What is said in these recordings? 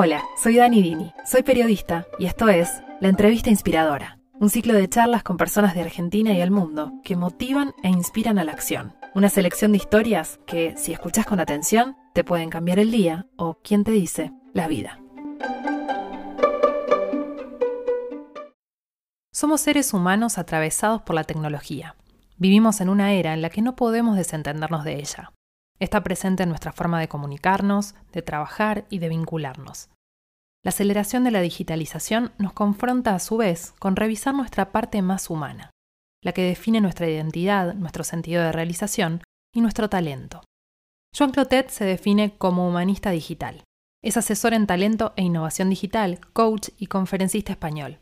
Hola, soy Dani Dini, soy periodista y esto es La Entrevista Inspiradora, un ciclo de charlas con personas de Argentina y el mundo que motivan e inspiran a la acción. Una selección de historias que, si escuchas con atención, te pueden cambiar el día o, quién te dice, la vida. Somos seres humanos atravesados por la tecnología. Vivimos en una era en la que no podemos desentendernos de ella. Está presente en nuestra forma de comunicarnos, de trabajar y de vincularnos. La aceleración de la digitalización nos confronta a su vez con revisar nuestra parte más humana, la que define nuestra identidad, nuestro sentido de realización y nuestro talento. Joan Clotet se define como humanista digital. Es asesor en talento e innovación digital, coach y conferencista español.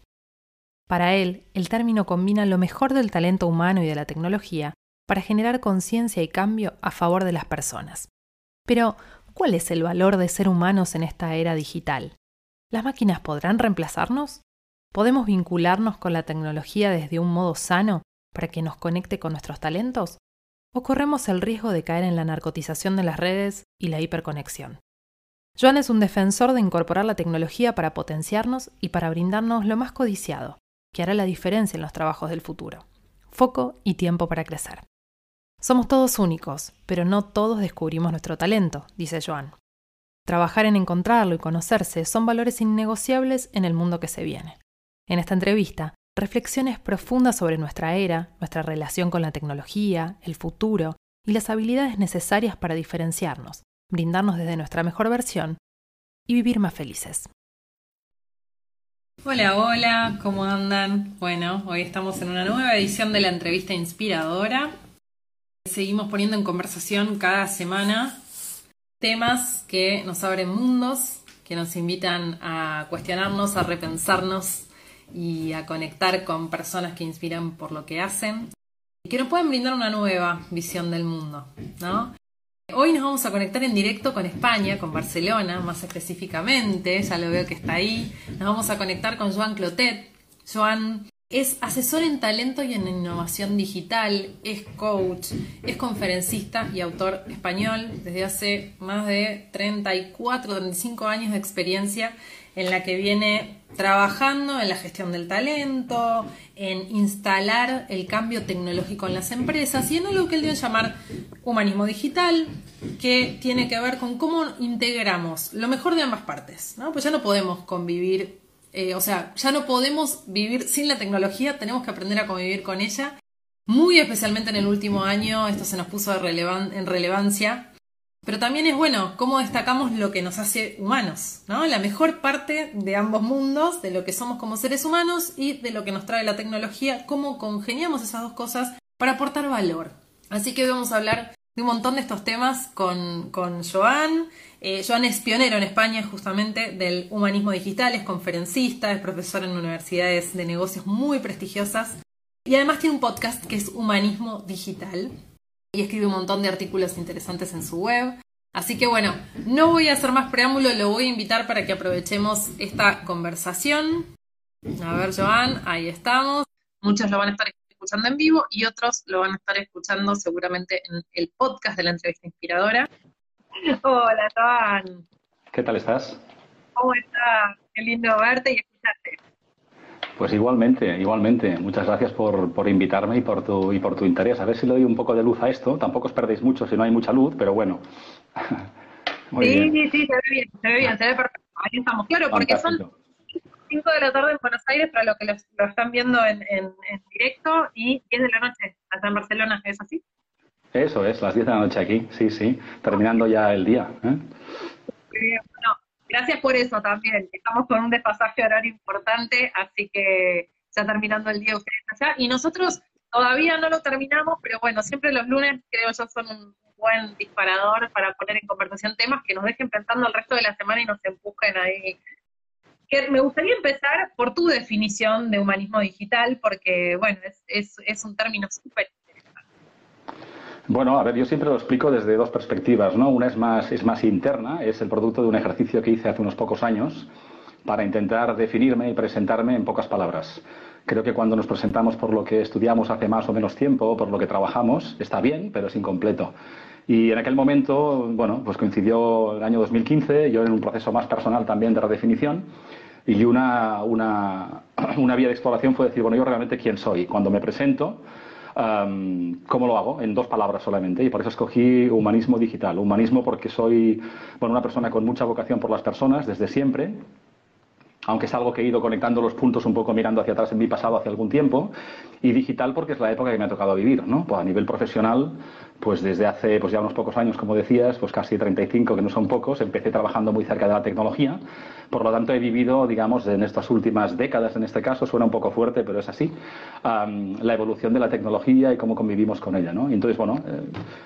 Para él, el término combina lo mejor del talento humano y de la tecnología para generar conciencia y cambio a favor de las personas. Pero, ¿cuál es el valor de ser humanos en esta era digital? ¿Las máquinas podrán reemplazarnos? ¿Podemos vincularnos con la tecnología desde un modo sano para que nos conecte con nuestros talentos? ¿O corremos el riesgo de caer en la narcotización de las redes y la hiperconexión? Joan es un defensor de incorporar la tecnología para potenciarnos y para brindarnos lo más codiciado, que hará la diferencia en los trabajos del futuro. Foco y tiempo para crecer. Somos todos únicos, pero no todos descubrimos nuestro talento, dice Joan. Trabajar en encontrarlo y conocerse son valores innegociables en el mundo que se viene. En esta entrevista, reflexiones profundas sobre nuestra era, nuestra relación con la tecnología, el futuro y las habilidades necesarias para diferenciarnos, brindarnos desde nuestra mejor versión y vivir más felices. Hola, hola, ¿cómo andan? Bueno, hoy estamos en una nueva edición de la entrevista inspiradora Seguimos poniendo en conversación cada semana temas que nos abren mundos, que nos invitan a cuestionarnos, a repensarnos y a conectar con personas que inspiran por lo que hacen y que nos pueden brindar una nueva visión del mundo, Hoy nos vamos a conectar en directo con España, con Barcelona, más específicamente, ya lo veo que está ahí. Nos vamos a conectar con Joan Clotet. Joan es asesor en talento y en innovación digital, es coach, es conferencista y autor español desde hace más de 34, 35 años de experiencia en la que viene trabajando en la gestión del talento, en instalar el cambio tecnológico en las empresas y en algo que él dio llamar humanismo digital, que tiene que ver con cómo integramos lo mejor de ambas partes, ¿no? Pues ya no podemos convivir eh, o sea, ya no podemos vivir sin la tecnología, tenemos que aprender a convivir con ella. Muy especialmente en el último año, esto se nos puso en relevancia. Pero también es bueno cómo destacamos lo que nos hace humanos, ¿no? La mejor parte de ambos mundos, de lo que somos como seres humanos y de lo que nos trae la tecnología, cómo congeniamos esas dos cosas para aportar valor. Así que hoy vamos a hablar de un montón de estos temas con, con Joan. Eh, Joan es pionero en España justamente del humanismo digital, es conferencista, es profesor en universidades de negocios muy prestigiosas y además tiene un podcast que es Humanismo Digital y escribe un montón de artículos interesantes en su web. Así que bueno, no voy a hacer más preámbulo, lo voy a invitar para que aprovechemos esta conversación. A ver, Joan, ahí estamos. Muchos lo van a estar escuchando en vivo y otros lo van a estar escuchando seguramente en el podcast de la entrevista inspiradora. Hola, Joan. ¿Qué tal estás? ¿Cómo estás? Qué lindo verte y escucharte. Pues igualmente, igualmente. Muchas gracias por, por, invitarme y por, tu, y por tu interés. A ver si le doy un poco de luz a esto. Tampoco os perdéis mucho si no hay mucha luz, pero bueno. sí, sí, sí, se ve bien, se ve bien, se ve perfecto. Ahí estamos, claro, porque son 5 de la tarde en Buenos Aires para los que lo, están viendo en, en, directo y 10 de la noche acá en Barcelona, ¿es así? Eso es, las 10 de la noche aquí, sí, sí, terminando ya el día. ¿eh? Bueno, gracias por eso también. Estamos con un despasaje horario importante, así que ya terminando el día ustedes allá. Y nosotros todavía no lo terminamos, pero bueno, siempre los lunes creo yo son un buen disparador para poner en conversación temas que nos dejen pensando el resto de la semana y nos empujen ahí. Que me gustaría empezar por tu definición de humanismo digital, porque bueno, es, es, es un término súper bueno, a ver, yo siempre lo explico desde dos perspectivas, ¿no? Una es más, es más interna, es el producto de un ejercicio que hice hace unos pocos años para intentar definirme y presentarme en pocas palabras. Creo que cuando nos presentamos por lo que estudiamos hace más o menos tiempo, por lo que trabajamos, está bien, pero es incompleto. Y en aquel momento, bueno, pues coincidió el año 2015, yo en un proceso más personal también de redefinición, y una, una, una vía de exploración fue decir, bueno, yo realmente quién soy. Cuando me presento, ¿cómo lo hago? En dos palabras solamente. Y por eso escogí humanismo digital. Humanismo porque soy bueno, una persona con mucha vocación por las personas desde siempre aunque es algo que he ido conectando los puntos un poco mirando hacia atrás en mi pasado hace algún tiempo, y digital porque es la época que me ha tocado vivir, ¿no? Pues a nivel profesional, pues desde hace pues ya unos pocos años, como decías, pues casi 35, que no son pocos, empecé trabajando muy cerca de la tecnología, por lo tanto he vivido, digamos, en estas últimas décadas, en este caso, suena un poco fuerte, pero es así, la evolución de la tecnología y cómo convivimos con ella, ¿no? Entonces, bueno,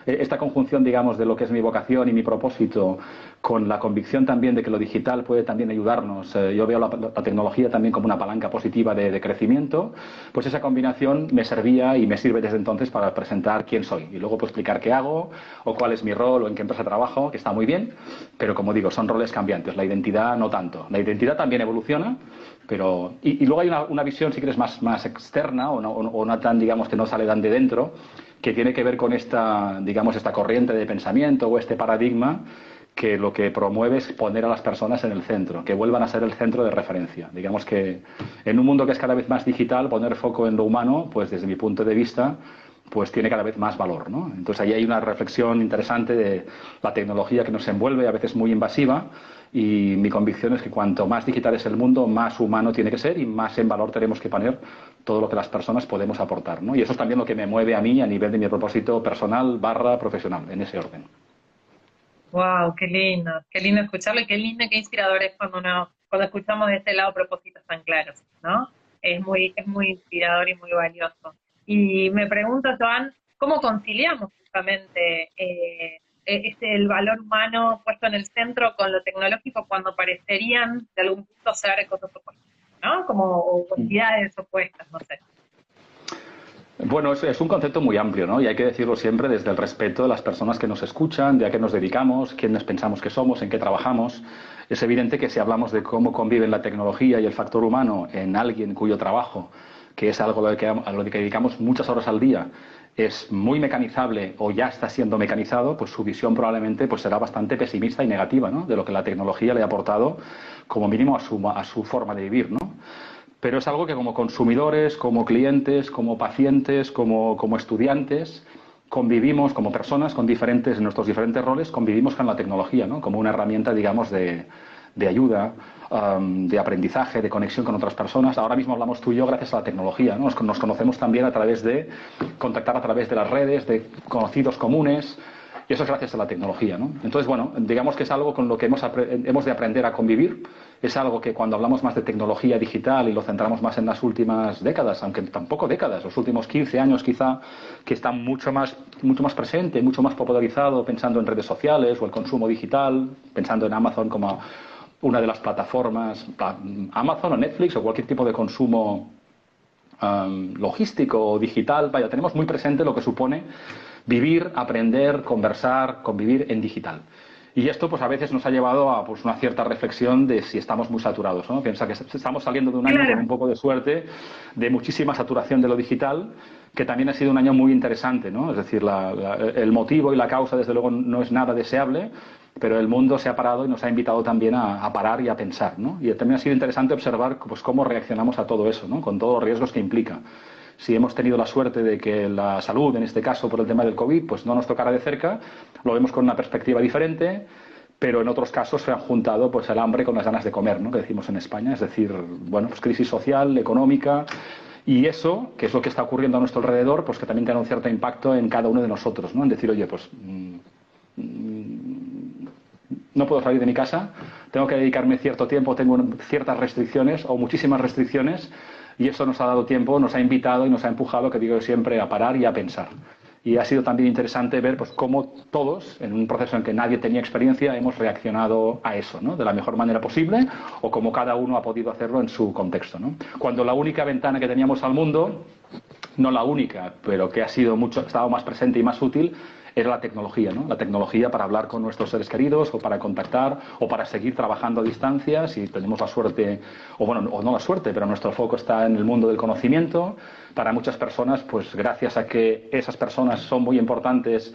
eh, esta conjunción, digamos, de lo que es mi vocación y mi propósito, con la convicción también de que lo digital puede también ayudarnos, eh, yo veo la, tecnología también como una palanca positiva de, de crecimiento, pues esa combinación me servía y me sirve desde entonces para presentar quién soy y luego pues explicar qué hago o cuál es mi rol o en qué empresa trabajo, que está muy bien, pero como digo, son roles cambiantes, la identidad no tanto. La identidad también evoluciona, pero... Y, luego hay una, visión, si quieres, más, más externa o no, o no tan, digamos, que no sale tan de dentro, que tiene que ver con esta, digamos, esta corriente de pensamiento o este paradigma que lo que promueve es poner a las personas en el centro, que vuelvan a ser el centro de referencia. Digamos que en un mundo que es cada vez más digital, poner foco en lo humano, pues desde mi punto de vista, pues tiene cada vez más valor. ¿no? Entonces ahí hay una reflexión interesante de la tecnología que nos envuelve, a veces muy invasiva, y mi convicción es que cuanto más digital es el mundo, más humano tiene que ser y más en valor tenemos que poner todo lo que las personas podemos aportar. ¿no? Y eso es también lo que me mueve a mí a nivel de mi propósito personal barra profesional, en ese orden. Wow, qué lindo, qué lindo escucharlo qué lindo, qué inspirador es cuando cuando escuchamos de este lado propósitos tan claros, ¿no? Es muy, es muy inspirador y muy valioso. Y me pregunto, Joan, ¿cómo conciliamos justamente eh, e, este, el valor humano puesto en el centro con lo tecnológico cuando parecerían de algún punto ser cosas opuestas, ¿no? Como cualidades opuestas, no sé. Bueno, es, un concepto muy amplio, ¿no? Y hay que decirlo siempre desde el respeto de las personas que nos escuchan, de a qué nos dedicamos, quiénes pensamos que somos, en qué trabajamos. Es evidente que si hablamos de cómo conviven la tecnología y el factor humano en alguien cuyo trabajo, que es algo a lo que, dedicamos muchas horas al día, es muy mecanizable o ya está siendo mecanizado, pues su visión probablemente pues será bastante pesimista y negativa. De lo que la tecnología le ha aportado como mínimo a su, a su forma de vivir, ¿no? pero es algo que como consumidores, como clientes, como pacientes, como, como estudiantes, convivimos como personas con diferentes, en nuestros diferentes roles, convivimos con la tecnología, ¿no? como una herramienta, digamos, de, de ayuda, um, de aprendizaje, de conexión con otras personas. Ahora mismo hablamos tú y yo gracias a la tecnología. ¿no? Nos, conocemos también a través de contactar a través de las redes, de conocidos comunes. Y eso es gracias a la tecnología. ¿no? Entonces, bueno, digamos que es algo con lo que hemos, hemos de aprender a convivir es algo que cuando hablamos más de tecnología digital y lo centramos más en las últimas décadas, aunque tampoco décadas, los últimos 15 años quizá, que está mucho más, mucho más presente, mucho más popularizado, pensando en redes sociales o el consumo digital, pensando en Amazon como una de las plataformas, Amazon o Netflix o cualquier tipo de consumo um, logístico o digital, vaya, tenemos muy presente lo que supone vivir, aprender, conversar, convivir en digital. Y esto pues a veces nos ha llevado a pues, una cierta reflexión de si estamos muy saturados. ¿no? Piensa que estamos saliendo de un año con un poco de suerte, de muchísima saturación de lo digital, que también ha sido un año muy interesante. ¿no? Es decir, el motivo y la causa desde luego no es nada deseable, pero el mundo se ha parado y nos ha invitado también a, parar y a pensar. ¿no? Y también ha sido interesante observar pues, cómo reaccionamos a todo eso, ¿no? con todos los riesgos que implica si hemos tenido la suerte de que la salud, en este caso por el tema del COVID, pues no nos tocara de cerca, lo vemos con una perspectiva diferente, pero en otros casos se han juntado pues el hambre con las ganas de comer, ¿no? que decimos en España, es decir, bueno, pues crisis social, económica, y eso, que es lo que está ocurriendo a nuestro alrededor, pues que también tiene un cierto impacto en cada uno de nosotros, ¿no? En decir, oye, pues mm, no puedo salir de mi casa, tengo que dedicarme cierto tiempo, tengo ciertas restricciones o muchísimas restricciones, y eso nos ha dado tiempo, nos ha invitado y nos ha empujado, que digo siempre, a parar y a pensar. Y ha sido también interesante ver pues, cómo todos, en un proceso en que nadie tenía experiencia, hemos reaccionado a eso, ¿no? De la mejor manera posible o como cada uno ha podido hacerlo en su contexto. Cuando la única ventana que teníamos al mundo, no la única, pero que ha sido mucho, estado más presente y más útil, era la tecnología, ¿no? La tecnología para hablar con nuestros seres queridos o para contactar o para seguir trabajando a distancia si tenemos la suerte, o bueno, o no la suerte, pero nuestro foco está en el mundo del conocimiento. Para muchas personas, pues gracias a que esas personas son muy importantes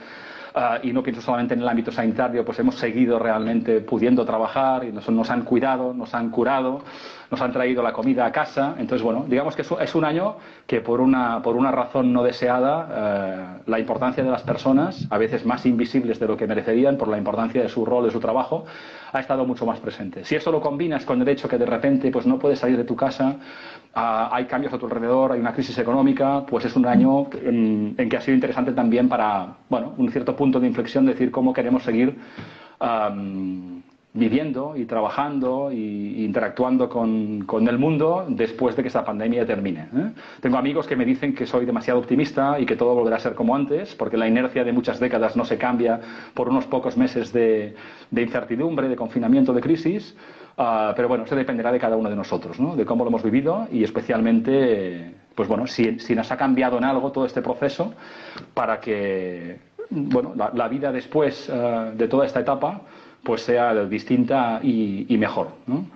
Ah, y no pienso solamente en el ámbito sanitario, pues hemos seguido realmente pudiendo trabajar y nos, han cuidado, nos han curado, nos han traído la comida a casa. Entonces, bueno, digamos que es un año que por una, por una razón no deseada, eh, la importancia de las personas, a veces más invisibles de lo que merecerían por la importancia de su rol, de su trabajo, ha estado mucho más presente. Si eso lo combinas con el hecho que de repente pues, no puedes salir de tu casa, ah, hay cambios a tu alrededor, hay una crisis económica, pues es un año en, que ha sido interesante también para, bueno, un cierto punto de inflexión, decir cómo queremos seguir viviendo y trabajando e interactuando con, el mundo después de que esta pandemia termine. ¿eh? Tengo amigos que me dicen que soy demasiado optimista y que todo volverá a ser como antes, porque la inercia de muchas décadas no se cambia por unos pocos meses de, incertidumbre, de confinamiento, de crisis. Ah, pero bueno, eso dependerá de cada uno de nosotros, ¿no? de cómo lo hemos vivido y especialmente, pues bueno, si, nos ha cambiado en algo todo este proceso para que bueno, la, vida después eh, de toda esta etapa pues sea distinta y, mejor. ¿no?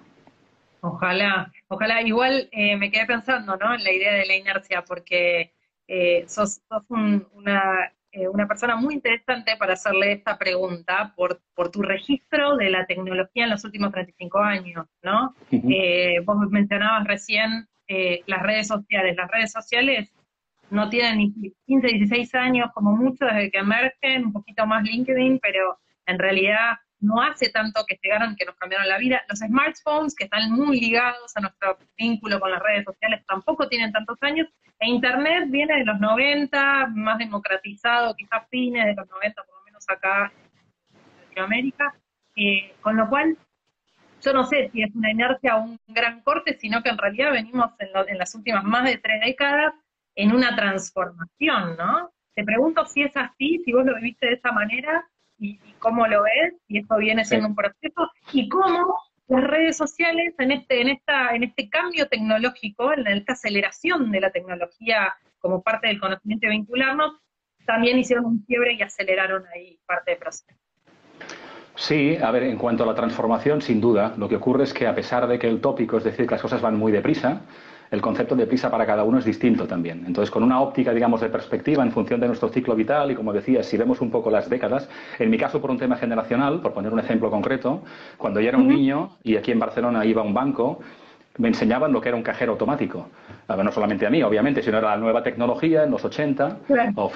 Ojalá, ojalá. Igual eh, me quedé pensando ¿no? en la idea de la inercia, porque eh, sos, una, una, persona muy interesante para hacerle esta pregunta por, por tu registro de la tecnología en los últimos 35 años. ¿no? vos mencionabas recién las redes sociales. Las redes sociales no tienen ni 15, 16 años como mucho desde que emergen, un poquito más LinkedIn, pero en realidad no hace tanto que llegaron que nos cambiaron la vida. Los smartphones, que están muy ligados a nuestro vínculo con las redes sociales, tampoco tienen tantos años. E Internet viene de los 90, más democratizado, quizás fines de los 90, por lo menos acá en Latinoamérica. Eh, con lo cual, yo no sé si es una inercia o un gran corte, sino que en realidad venimos en, en las últimas más de tres décadas en una transformación, ¿no? Te pregunto si es así, si vos lo viviste de esa manera y, cómo lo ves, y esto viene siendo un proceso, y cómo las redes sociales en este, en esta, en este cambio tecnológico, en esta aceleración de la tecnología como parte del conocimiento y vincularnos, también hicieron un quiebre y aceleraron ahí parte del proceso. Sí, a ver, en cuanto a la transformación, sin duda, lo que ocurre es que a pesar de que el tópico es decir que las cosas van muy deprisa, el concepto de prisa para cada uno es distinto también. Entonces, con una óptica, digamos, de perspectiva en función de nuestro ciclo vital y, como decía, si vemos un poco las décadas, en mi caso por un tema generacional, por poner un ejemplo concreto, cuando yo era un niño y aquí en Barcelona iba a un banco, me enseñaban lo que era un cajero automático. No solamente a mí, obviamente, sino era la nueva tecnología en los 80 o,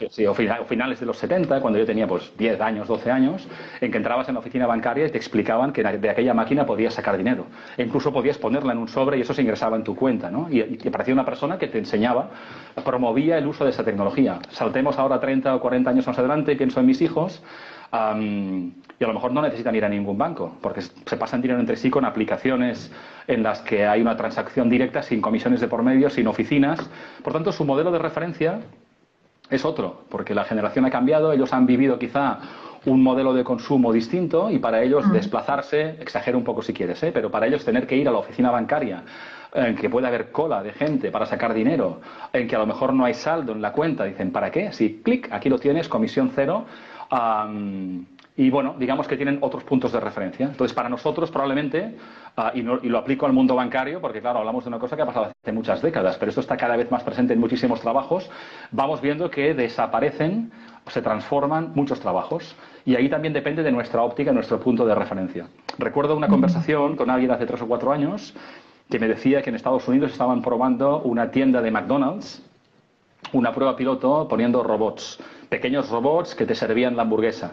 finales de los 70, cuando yo tenía pues 10 años, 12 años, en que entrabas en la oficina bancaria y te explicaban que de aquella máquina podías sacar dinero. E incluso podías ponerla en un sobre y eso se ingresaba en tu cuenta. ¿no? Y, y parecía una persona que te enseñaba, promovía el uso de esa tecnología. Saltemos ahora 30 o 40 años más adelante pienso en mis hijos y a lo mejor no necesitan ir a ningún banco, porque se pasan dinero entre sí con aplicaciones en las que hay una transacción directa sin comisiones de por medio, sin oficinas. Por tanto, su modelo de referencia es otro, porque la generación ha cambiado, ellos han vivido quizá un modelo de consumo distinto y para ellos desplazarse, exagero un poco si quieres, ¿eh? pero para ellos tener que ir a la oficina bancaria en que puede haber cola de gente para sacar dinero, en que a lo mejor no hay saldo en la cuenta, dicen, ¿para qué? Si clic, aquí lo tienes, comisión cero, y bueno, digamos que tienen otros puntos de referencia. Entonces, para nosotros probablemente, ah, y, lo aplico al mundo bancario, porque claro, hablamos de una cosa que ha pasado hace muchas décadas, pero esto está cada vez más presente en muchísimos trabajos, vamos viendo que desaparecen, se transforman muchos trabajos. Y ahí también depende de nuestra óptica, nuestro punto de referencia. Recuerdo una conversación con alguien hace tres o cuatro años que me decía que en Estados Unidos estaban probando una tienda de McDonald's, una prueba piloto poniendo robots pequeños robots que te servían la hamburguesa.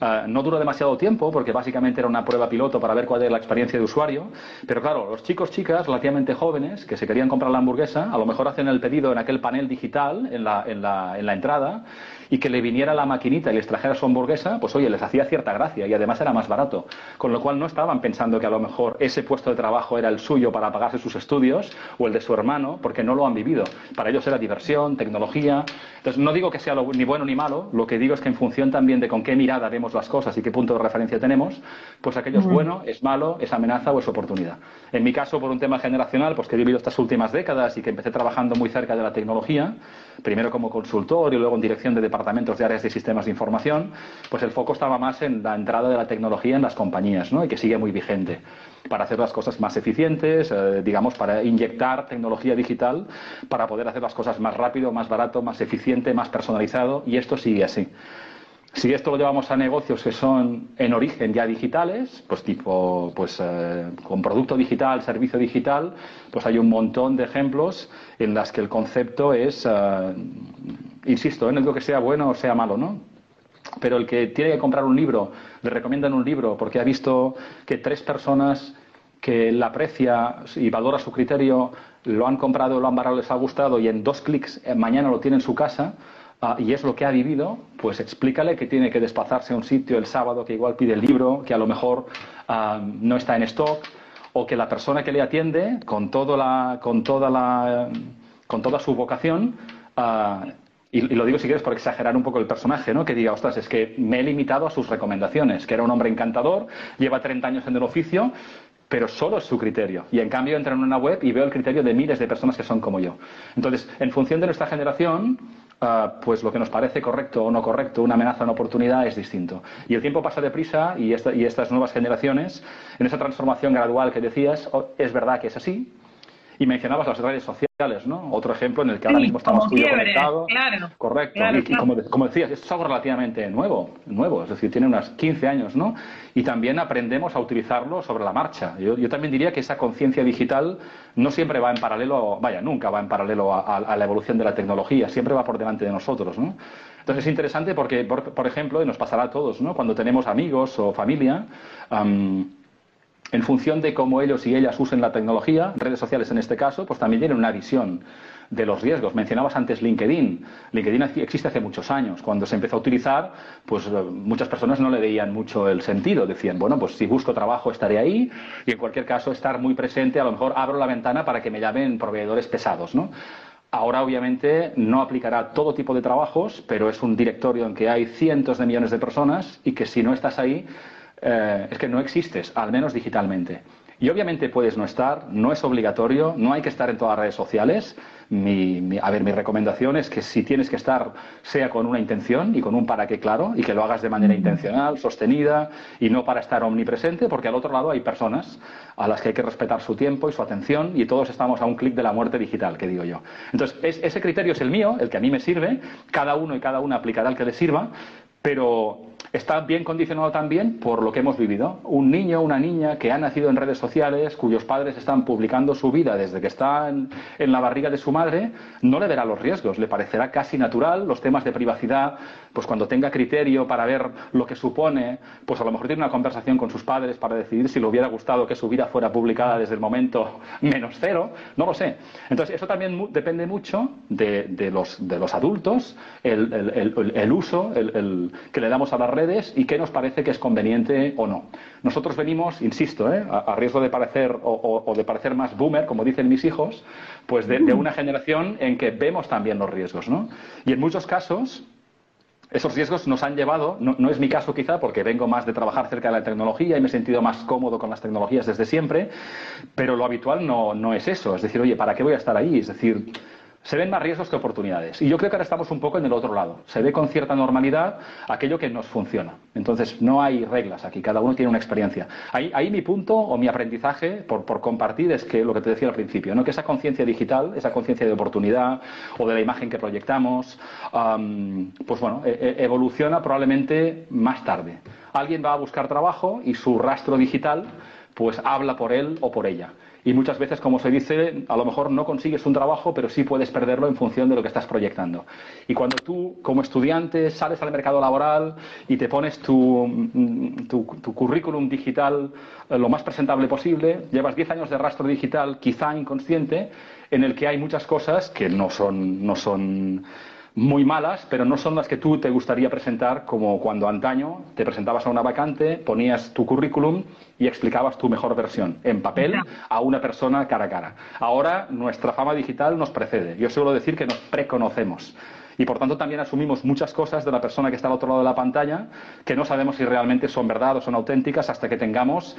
Ah, no duró demasiado tiempo porque básicamente era una prueba piloto para ver cuál era la experiencia de usuario, pero claro, los chicos, chicas relativamente jóvenes que se querían comprar la hamburguesa, a lo mejor hacen el pedido en aquel panel digital en la entrada y que le viniera la maquinita y les trajera su hamburguesa, pues oye, les hacía cierta gracia y además era más barato. Con lo cual no estaban pensando que a lo mejor ese puesto de trabajo era el suyo para pagarse sus estudios o el de su hermano, porque no lo han vivido. Para ellos era diversión, tecnología. Entonces no digo que sea ni bueno ni malo, lo que digo es que en función también de con qué mirada vemos las cosas y qué punto de referencia tenemos, pues aquello es bueno, es malo, es amenaza o es oportunidad. En mi caso, por un tema generacional, pues que he vivido estas últimas décadas y que empecé trabajando muy cerca de la tecnología, primero como consultor y luego en dirección de departamentos de áreas de sistemas de información, pues el foco estaba más en la entrada de la tecnología en las compañías, ¿no? Y que sigue muy vigente para hacer las cosas más eficientes, eh, digamos, para inyectar tecnología digital, para poder hacer las cosas más rápido, más barato, más eficiente, más personalizado, y esto sigue así. Si esto lo llevamos a negocios que son en origen ya digitales, pues tipo, pues eh, con producto digital, servicio digital, pues hay un montón de ejemplos en las que el concepto es, eh, insisto, ¿eh? no digo que sea bueno o sea malo, ¿no? Pero el que tiene que comprar un libro, le recomiendan un libro porque ha visto que tres personas que la aprecia y valora su criterio lo han comprado, lo han barrado, les ha gustado y en dos clics mañana lo tiene en su casa, Ah, y es lo que ha vivido, pues explícale que tiene que desplazarse a un sitio el sábado, que igual pide el libro, que a lo mejor ah, no está en stock, o que la persona que le atiende, con, todo la, con, toda, la, con toda su vocación, ah, y, lo digo si quieres por exagerar un poco el personaje, ¿no? que diga, ostras, es que me he limitado a sus recomendaciones, que era un hombre encantador, lleva 30 años en el oficio, pero solo es su criterio. Y en cambio entro en una web y veo el criterio de miles de personas que son como yo. Entonces, en función de nuestra generación, Ah, pues lo que nos parece correcto o no correcto, una amenaza o una oportunidad es distinto. Y el tiempo pasa deprisa y, y estas nuevas generaciones, en esa transformación gradual que decías, es verdad que es así, y mencionabas las redes sociales, ¿no? Otro ejemplo en el que ahora mismo estamos tú conectados. Correcto. y, como, como, decías, esto es algo relativamente nuevo, nuevo, es decir, tiene unos 15 años, ¿no? Y también aprendemos a utilizarlo sobre la marcha. Yo, yo también diría que esa conciencia digital no siempre va en paralelo, vaya, nunca va en paralelo a, la evolución de la tecnología, siempre va por delante de nosotros, ¿no? Entonces es interesante porque, por, ejemplo, y nos pasará a todos, ¿no? Cuando tenemos amigos o familia, en función de cómo ellos y ellas usen la tecnología, redes sociales en este caso, pues también tienen una visión de los riesgos. Mencionabas antes LinkedIn. LinkedIn existe hace muchos años. Cuando se empezó a utilizar, pues eh, muchas personas no le veían mucho el sentido. Decían, bueno, pues si busco trabajo estaré ahí y en cualquier caso estar muy presente, a lo mejor abro la ventana para que me llamen proveedores pesados, ¿no? Ahora, obviamente, no aplicará todo tipo de trabajos, pero es un directorio en que hay cientos de millones de personas y que si no estás ahí, eh, es que no existes, al menos digitalmente. Y obviamente puedes no estar, no es obligatorio, no hay que estar en todas las redes sociales. Mi, a ver, mi recomendación es que si tienes que estar, sea con una intención y con un para qué claro, y que lo hagas de manera intencional, sostenida, y no para estar omnipresente, porque al otro lado hay personas a las que hay que respetar su tiempo y su atención, y todos estamos a un clic de la muerte digital, que digo yo. Entonces, ese criterio es el mío, el que a mí me sirve, cada uno y cada una aplicará el que le sirva, pero está bien condicionado también por lo que hemos vivido. Un niño o una niña que ha nacido en redes sociales, cuyos padres están publicando su vida desde que está en, la barriga de su madre, no le verá los riesgos, le parecerá casi natural los temas de privacidad, pues cuando tenga criterio para ver lo que supone, pues a lo mejor tiene una conversación con sus padres para decidir si le hubiera gustado que su vida fuera publicada desde el momento menos cero, no lo sé. Entonces, eso también depende mucho de, los, de adultos, el, uso que le damos a las redes y qué nos parece que es conveniente o no. Nosotros venimos, insisto, ¿eh? a, riesgo de parecer o, de parecer más boomer, como dicen mis hijos, pues de, una generación en que vemos también los riesgos, ¿no? Y en muchos casos esos riesgos nos han llevado, no, es mi caso quizá, porque vengo más de trabajar cerca de la tecnología y me he sentido más cómodo con las tecnologías desde siempre, pero lo habitual no, no es eso. Es decir, oye, ¿para qué voy a estar ahí? Es decir, se ven más riesgos que oportunidades. Y yo creo que ahora estamos un poco en el otro lado. Se ve con cierta normalidad aquello que nos funciona. Entonces, no hay reglas aquí, cada uno tiene una experiencia. Ahí, mi punto o mi aprendizaje por, compartir es que lo que te decía al principio, ¿no? que esa conciencia digital, esa conciencia de oportunidad o de la imagen que proyectamos, pues bueno, e, e, evoluciona probablemente más tarde. Alguien va a buscar trabajo y su rastro digital pues habla por él o por ella y muchas veces, como se dice, a lo mejor no consigues un trabajo, pero sí puedes perderlo en función de lo que estás proyectando. Y cuando tú, como estudiante, sales al mercado laboral y te pones tu, mm, currículum digital eh, lo más presentable posible, llevas 10 años de rastro digital, quizá inconsciente, en el que hay muchas cosas que no son, no son muy malas, pero no son las que tú te gustaría presentar como cuando antaño te presentabas a una vacante, ponías tu currículum y explicabas tu mejor versión en papel a una persona cara a cara. Ahora nuestra fama digital nos precede. Yo suelo decir que nos preconocemos. Y por tanto también asumimos muchas cosas de la persona que está al otro lado de la pantalla que no sabemos si realmente son verdad o son auténticas hasta que tengamos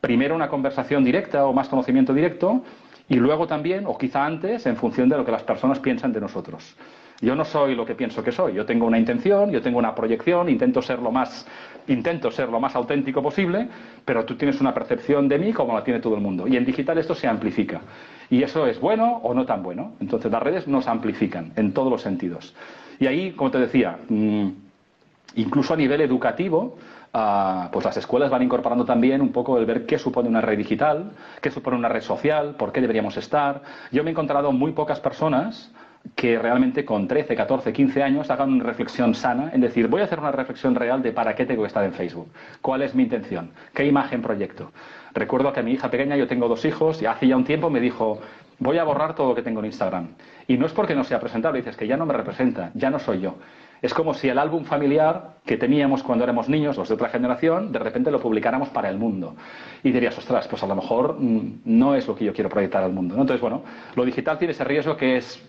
primero una conversación directa o más conocimiento directo y luego también, o quizá antes, en función de lo que las personas piensan de nosotros. Yo no soy lo que pienso que soy. Yo tengo una intención, yo tengo una proyección, intento ser lo más, intento ser lo más auténtico posible, pero tú tienes una percepción de mí como la tiene todo el mundo. Y en digital esto se amplifica. Y eso es bueno o no tan bueno. Entonces las redes nos amplifican en todos los sentidos. Y ahí, como te decía, mm, incluso a nivel educativo, ah, pues las escuelas van incorporando también un poco el ver qué supone una red digital, qué supone una red social, por qué deberíamos estar. Yo me he encontrado muy pocas personas que realmente con 13, 14, 15 años hagan una reflexión sana, en decir, voy a hacer una reflexión real de para qué tengo que estar en Facebook, cuál es mi intención, qué imagen proyecto. Recuerdo que mi hija pequeña, yo tengo dos hijos, y hace ya un tiempo me dijo, voy a borrar todo lo que tengo en Instagram. Y no es porque no sea presentable, dices que ya no me representa, ya no soy yo. Es como si el álbum familiar que teníamos cuando éramos niños, los de otra generación, de repente lo publicáramos para el mundo. Y dirías, ostras, pues a lo mejor mm, no es lo que yo quiero proyectar al mundo. Entonces, bueno, lo digital tiene ese riesgo que es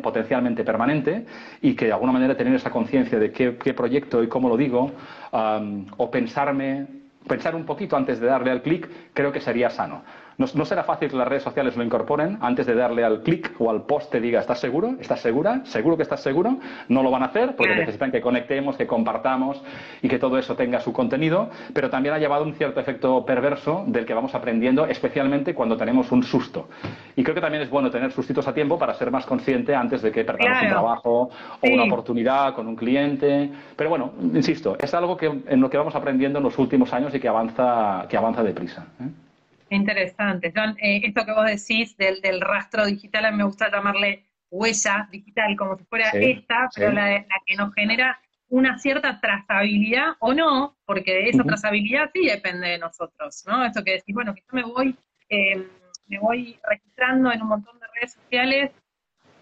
potencialmente permanente y que de alguna manera tener esa conciencia de qué, proyecto y cómo lo digo, o pensarme, pensar un poquito antes de darle al clic, creo que sería sano. No, será fácil que las redes sociales lo incorporen antes de darle al clic o al post te diga, ¿estás seguro? ¿Estás segura? ¿Seguro que estás seguro? No lo van a hacer porque necesitan que conectemos, que compartamos y que todo eso tenga su contenido, pero también ha llevado un cierto efecto perverso del que vamos aprendiendo, especialmente cuando tenemos un susto. Y creo que también es bueno tener sustitos a tiempo para ser más consciente antes de que perdamos un trabajo o una oportunidad con un cliente. Pero bueno, insisto, es algo que, en lo que vamos aprendiendo en los últimos años y que avanza, que avanza deprisa. ¿eh? Interesante. John, eh, esto que vos decís del, del, rastro digital, a mí me gusta llamarle huella digital, como si fuera esta, pero la, la, que nos genera una cierta trazabilidad o no, porque esa trazabilidad sí depende de nosotros, ¿no? Esto que decís, bueno, que yo me voy, eh, me voy registrando en un montón de redes sociales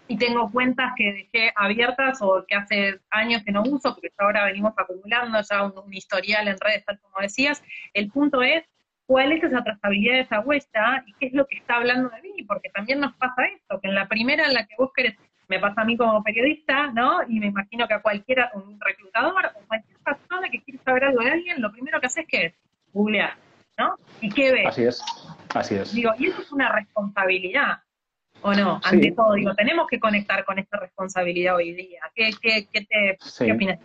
y tengo cuentas que dejé abiertas o que hace años que no uso, porque ahora venimos acumulando ya un historial en redes, tal como decías. El punto es cuál es esa trazabilidad de esa huella y qué es lo que está hablando de mí, porque también nos pasa esto, que en la primera en la que vos querés, me pasa a mí como periodista, ¿no? Y me imagino que a cualquiera, un reclutador o cualquier persona que quiere saber algo de alguien, lo primero que hace es que googlear, ¿no? ¿Y qué ves? Así es, así es. Digo, y eso es una responsabilidad, ¿o no? Ante todo, digo, tenemos que conectar con esta responsabilidad hoy día. ¿Qué, qué, qué, te, ¿qué opinas?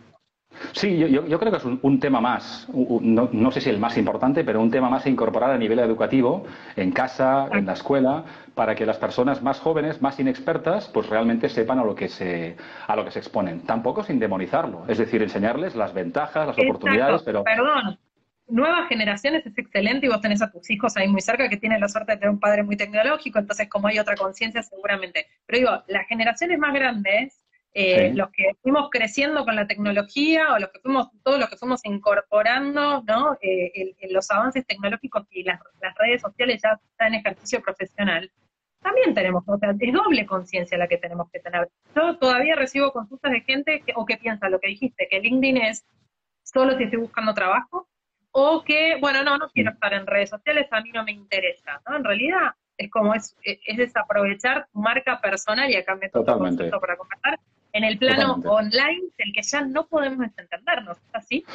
Sí, yo, creo que es un, tema más, no, sé si el más importante, pero un tema más a incorporar a nivel educativo, en casa, en la escuela, para que las personas más jóvenes, más inexpertas, pues realmente sepan a lo que se, a lo que se exponen. Tampoco sin demonizarlo, es decir, enseñarles las ventajas, las oportunidades, pero... Perdón, nuevas generaciones es excelente y vos tenés a tus hijos ahí muy cerca que tienen la suerte de tener un padre muy tecnológico, entonces como hay otra conciencia seguramente. Pero digo, las generaciones más grandes eh, los que fuimos creciendo con la tecnología o los que fuimos, todos los que fuimos incorporando ¿no? Eh, los avances tecnológicos y las, redes sociales ya están en ejercicio profesional, también tenemos, o sea, es doble conciencia la que tenemos que tener. Yo todavía recibo consultas de gente que, o que piensa lo que dijiste, que LinkedIn es solo si estoy buscando trabajo, o que, bueno, no, no quiero estar en redes sociales, a mí no me interesa, ¿no? En realidad es como es, es desaprovechar tu marca personal y acá me toca para comentar, en el plano online el que ya no podemos entendernos, ¿así?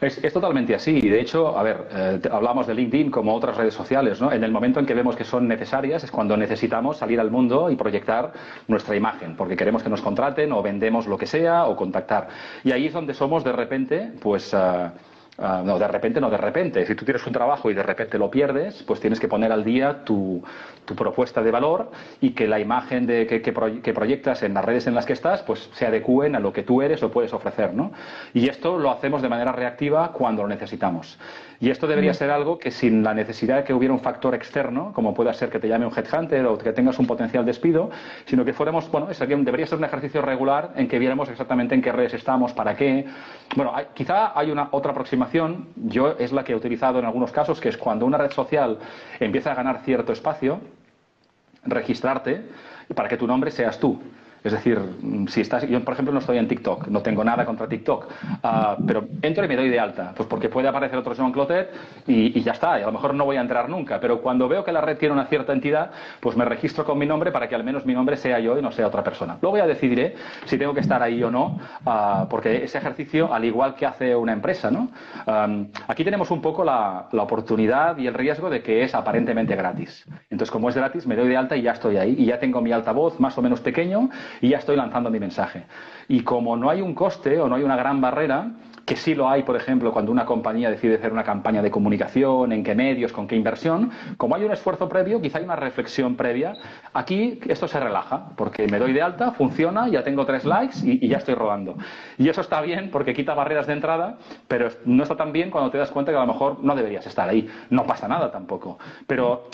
Es, es totalmente así. Y de hecho, a ver, eh, hablamos de LinkedIn como otras redes sociales, ¿no? En el momento en que vemos que son necesarias es cuando necesitamos salir al mundo y proyectar nuestra imagen, porque queremos que nos contraten o vendemos lo que sea o contactar. Y ahí es donde somos de repente, pues... Eh, Ah, no, de repente, no de repente. Si tú tienes un trabajo y de repente lo pierdes, pues tienes que poner al día tu, propuesta de valor y que la imagen de, que, proyectas en las redes en las que estás, pues se adecúen a lo que tú eres o puedes ofrecer, ¿no? Y esto lo hacemos de manera reactiva cuando lo necesitamos. Y esto debería ser algo que sin la necesidad de que hubiera un factor externo, como pueda ser que te llame un headhunter o que tengas un potencial despido, sino que fuéramos, bueno, debería ser un ejercicio regular en que viéramos exactamente en qué redes estamos, para qué. Bueno, quizá hay una otra aproximación, yo es la que he utilizado en algunos casos, que es cuando una red social empieza a ganar cierto espacio, registrarte para que tu nombre seas tú. Es decir, si estás, yo por ejemplo no estoy en TikTok, no tengo nada contra TikTok, ah, pero entro y me doy de alta, pues porque puede aparecer otro Joan Clotet y, ya está, y a lo mejor no voy a entrar nunca, pero cuando veo que la red tiene una cierta entidad, pues me registro con mi nombre para que al menos mi nombre sea yo y no sea otra persona. Luego ya decidiré si tengo que estar ahí o no, ah, porque ese ejercicio, al igual que hace una empresa, ¿no? aquí tenemos un poco la, la oportunidad y el riesgo de que es aparentemente gratis. Entonces, como es gratis, me doy de alta y ya estoy ahí, y ya tengo mi altavoz más o menos pequeño y ya estoy lanzando mi mensaje. Y como no hay un coste o no hay una gran barrera, que sí lo hay, por ejemplo, cuando una compañía decide hacer una campaña de comunicación, en qué medios, con qué inversión, como hay un esfuerzo previo, quizá hay una reflexión previa, aquí esto se relaja, porque me doy de alta, funciona, ya tengo tres likes y, ya estoy rodando. Y eso está bien porque quita barreras de entrada, pero no está tan bien cuando te das cuenta que a lo mejor no deberías estar ahí. No pasa nada tampoco. Pero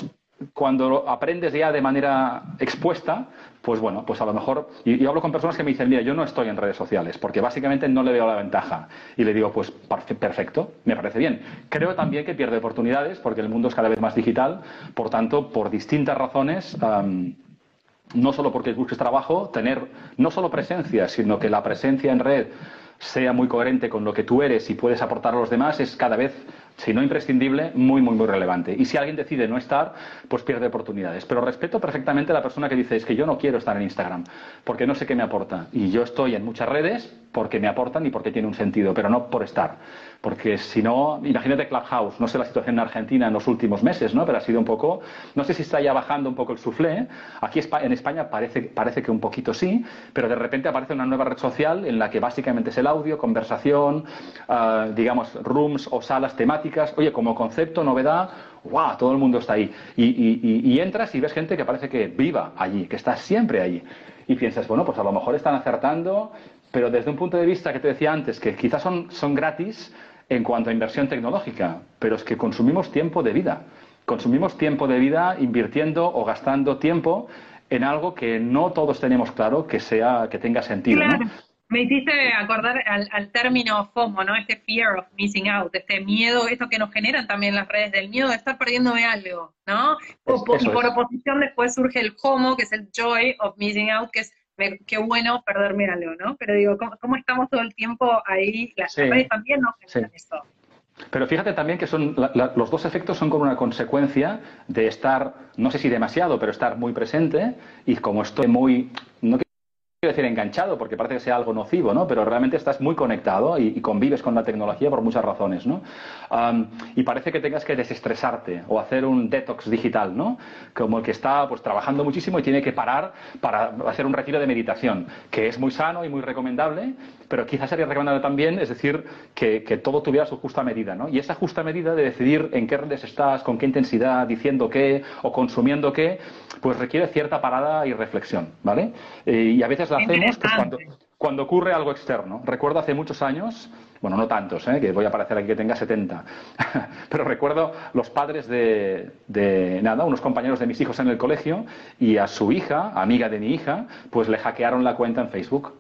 cuando aprendes ya de manera expuesta, pues bueno, pues a lo mejor, y, yo hablo con personas que me dicen, mira, yo no estoy en redes sociales, porque básicamente no le veo la ventaja. Y le digo, pues perfecto, me parece bien. Creo también que pierde oportunidades, porque el mundo es cada vez más digital, por tanto, por distintas razones, no solo porque busques trabajo, tener no solo presencia, sino que la presencia en red sea muy coherente con lo que tú eres y puedes aportar a los demás, es cada vez si no imprescindible, muy, muy, muy relevante. Y si alguien decide no estar, pues pierde oportunidades. Pero respeto perfectamente a la persona que dice, es que yo no quiero estar en Instagram, porque no sé qué me aporta. Y yo estoy en muchas redes porque me aportan y porque tiene un sentido, pero no por estar. Porque si no, imagínate Clubhouse, no sé la situación en Argentina en los últimos meses, ¿no? Pero ha sido un poco, no sé si está ya bajando un poco el soufflé. Aquí en España parece, parece que un poquito sí, pero de repente aparece una nueva red social en la que básicamente es el audio, conversación, ah, digamos, rooms o salas temáticas. Oye, como concepto, novedad, ¡guau! Todo el mundo está ahí. Y, y entras y ves gente que parece que viva allí, que está siempre allí. Y piensas, bueno, pues a lo mejor están acertando, pero desde un punto de vista que te decía antes, que quizás son, son gratis en cuanto a inversión tecnológica, pero es que consumimos tiempo de vida. Consumimos tiempo de vida invirtiendo o gastando tiempo en algo que no todos tenemos claro que sea que tenga sentido. Claro. Me hiciste acordar al, término FOMO, ¿no? Este fear of missing out, este miedo, esto que nos generan también las redes, del miedo de estar perdiéndome algo, ¿no? y por oposición después surge el FOMO, que es el joy of missing out, que es qué bueno perderme algo, ¿no? Pero digo, ¿cómo, estamos todo el tiempo ahí? Las redes también nos generan eso. Pero fíjate también que son los dos efectos son como una consecuencia de estar, no sé si demasiado, pero estar muy presente y como estoy muy, quiero decir enganchado porque parece que sea algo nocivo, ¿no? Pero realmente estás muy conectado y, convives con la tecnología por muchas razones, ¿no? y parece que tengas que desestresarte o hacer un detox digital, ¿no? Como el que está pues trabajando muchísimo y tiene que parar para hacer un retiro de meditación, que es muy sano y muy recomendable, pero quizás sería recomendable también, es decir, que, todo tuviera su justa medida, ¿no? Y esa justa medida de decidir en qué redes estás, con qué intensidad, diciendo qué o consumiendo qué, pues requiere cierta parada y reflexión, ¿vale? Eh, y a veces la hacemos pues, cuando, cuando ocurre algo externo. Recuerdo hace muchos años, bueno, no tantos, ¿eh? que voy a parecer aquí que tenga 70, pero recuerdo los padres de, de, nada, unos compañeros de mis hijos en el colegio y a su hija, amiga de mi hija, pues le hackearon la cuenta en Facebook.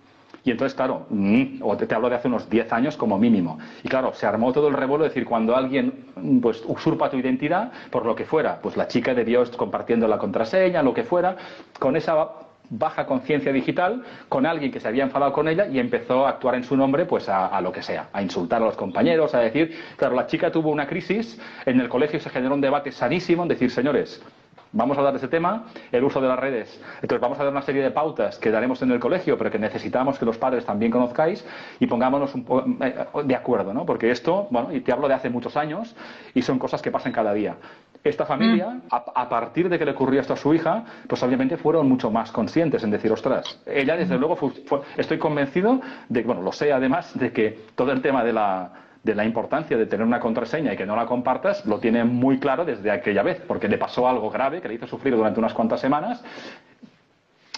Y entonces, claro, mm, o te, hablo de hace unos 10 años como mínimo. Y claro, se armó todo el revuelo, es decir, cuando alguien mm, pues usurpa tu identidad, por lo que fuera, pues la chica debió compartiendo la contraseña, lo que fuera, con esa baja conciencia digital con alguien que se había enfadado con ella y empezó a actuar en su nombre pues a, lo que sea, a insultar a los compañeros, a decir, claro, la chica tuvo una crisis, en el colegio se generó un debate sanísimo en decir, señores, Vamos a hablar de ese tema, el uso de las redes. Entonces vamos a dar una serie de pautas que daremos en el colegio, pero que necesitamos que los padres también conozcáis y pongámonos un eh, de acuerdo, ¿no? Porque esto, bueno, y te hablo de hace muchos años y son cosas que pasan cada día. Esta familia, mm. a, partir de que le ocurrió esto a su hija, pues obviamente fueron mucho más conscientes en decir, ostras, ella desde mm. luego, estoy convencido de, bueno, lo sé además, de que todo el tema de la de la importancia de tener una contraseña y que no la compartas, lo tiene muy claro desde aquella vez, porque le pasó algo grave que le hizo sufrir durante unas cuantas semanas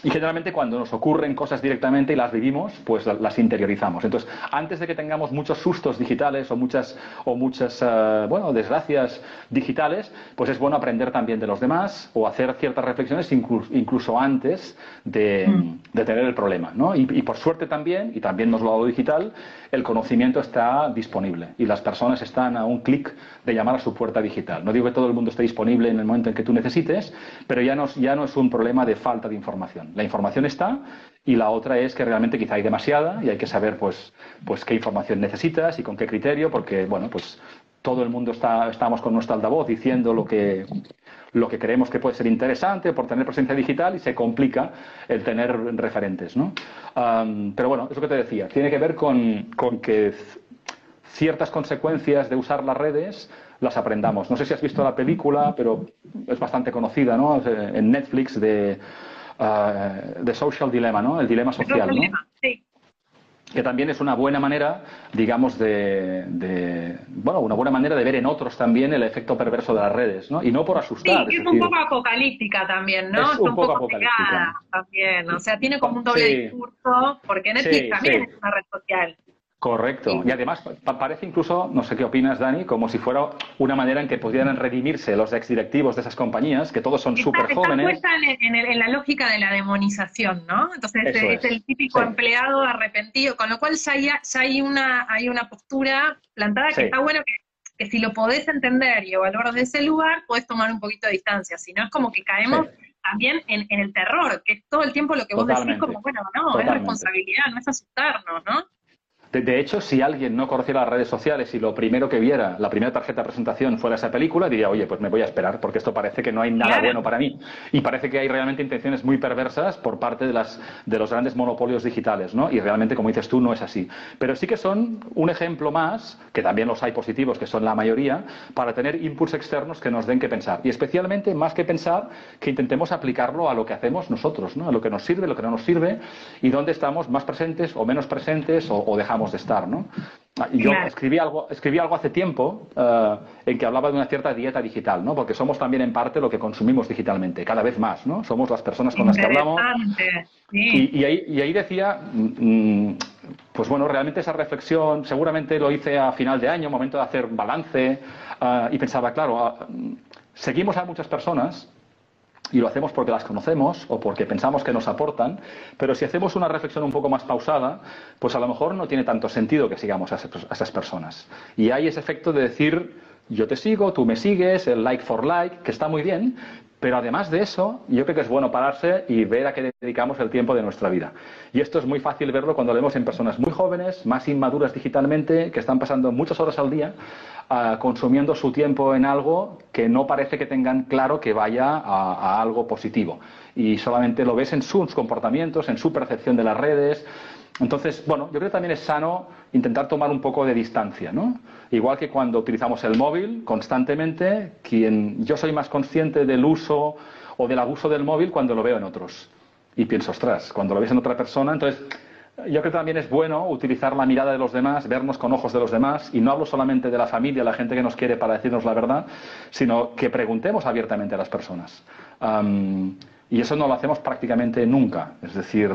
y generalmente cuando nos ocurren cosas directamente y las vivimos, pues las interiorizamos. Entonces, antes de que tengamos muchos sustos digitales o muchas, o muchas eh, bueno, desgracias digitales, pues es bueno aprender también de los demás o hacer ciertas reflexiones incluso, antes de, mm. de, tener el problema. ¿no? Y, y, por suerte también, y también nos lo ha dado digital, el conocimiento está disponible y las personas están a un clic de llamar a su puerta digital. No digo que todo el mundo esté disponible en el momento en que tú necesites, pero ya no, es un problema de falta de información. La información está y la otra es que realmente quizá hay demasiada y hay que saber pues, pues qué información necesitas y con qué criterio, porque bueno, pues todo el mundo está, estamos con nuestro altavoz diciendo lo que, lo que creemos que puede ser interesante por tener presencia digital y se complica el tener referentes. ¿no? pero bueno, es lo que te decía, tiene que ver con, con que ciertas consecuencias de usar las redes las aprendamos. No sé si has visto la película, pero es bastante conocida ¿no? en Netflix de uh, Social Dilemma, ¿no? El dilema social. ¿no? Que también es una buena manera, digamos, de, bueno, una buena manera de ver en otros también el efecto perverso de las redes, ¿no? Y no por asustar. Sí, es, un poco apocalíptica también, ¿no? Es un, poco, apocalíptica. También, o sea, tiene como un doble discurso, porque Netflix también es una red social. Correcto. Y además parece incluso, no sé qué opinas, Dani, como si fuera una manera en que pudieran redimirse los exdirectivos de esas compañías, que todos son súper jóvenes. Está en, en, la lógica de la demonización, ¿no? Entonces es, el típico empleado arrepentido, con lo cual ya hay, ya hay, una, hay una postura plantada que está bueno que, que, si lo podés entender y evaluar desde ese lugar, podés tomar un poquito de distancia. Si no, es como que caemos también en, el terror, que es todo el tiempo lo que vos decís, como, bueno, no, es responsabilidad, no es asustarnos, ¿no? De, hecho, si alguien no conociera las redes sociales y lo primero que viera, la primera tarjeta de presentación fuera esa película, diría, oye, pues me voy a esperar, porque esto parece que no hay nada bueno para mí. Y parece que hay realmente intenciones muy perversas por parte de, las, de los grandes monopolios digitales, ¿no? Y realmente, como dices tú, no es así. Pero sí que son un ejemplo más, que también los hay positivos, que son la mayoría, para tener inputs externos que nos den que pensar. Y especialmente, más que pensar, que intentemos aplicarlo a lo que hacemos nosotros, ¿no? A lo que nos sirve, lo que no nos sirve, y dónde estamos más presentes o menos presentes o dejamos de estar, ¿no? Ah, yo escribí algo, escribí algo hace tiempo eh, en que hablaba de una cierta dieta digital, ¿no? Porque somos también en parte lo que consumimos digitalmente, cada vez más, ¿no? Somos las personas con las que hablamos. Y, ahí, decía, mm, mm, pues bueno, realmente esa reflexión, seguramente lo hice a final de año, momento de hacer balance, eh, y pensaba, claro, ah, seguimos a muchas personas y lo hacemos porque las conocemos o porque pensamos que nos aportan, pero si hacemos una reflexión un poco más pausada, pues a lo mejor no tiene tanto sentido que sigamos a esas personas. Y hay ese efecto de decir, yo te sigo, tú me sigues, el like for like, que está muy bien, pero además de eso, yo creo que es bueno pararse y ver a qué dedicamos el tiempo de nuestra vida. Y esto es muy fácil verlo cuando vemos en personas muy jóvenes, más inmaduras digitalmente, que están pasando muchas horas al día uh, consumiendo su tiempo en algo que no parece que tengan claro que vaya a algo positivo. Y solamente lo ves en sus comportamientos, en su percepción de las redes. Entonces, bueno, yo creo que también es sano intentar tomar un poco de distancia, ¿no? Igual que cuando utilizamos el móvil constantemente, quien yo soy más consciente del uso o del abuso del móvil cuando lo veo en otros. Y pienso, ostras, cuando lo ves en otra persona, entonces yo creo que también es bueno utilizar la mirada de los demás, vernos con ojos de los demás, y no hablo solamente de la familia, la gente que nos quiere para decirnos la verdad, sino que preguntemos abiertamente a las personas. y eso no lo hacemos prácticamente nunca. Es decir,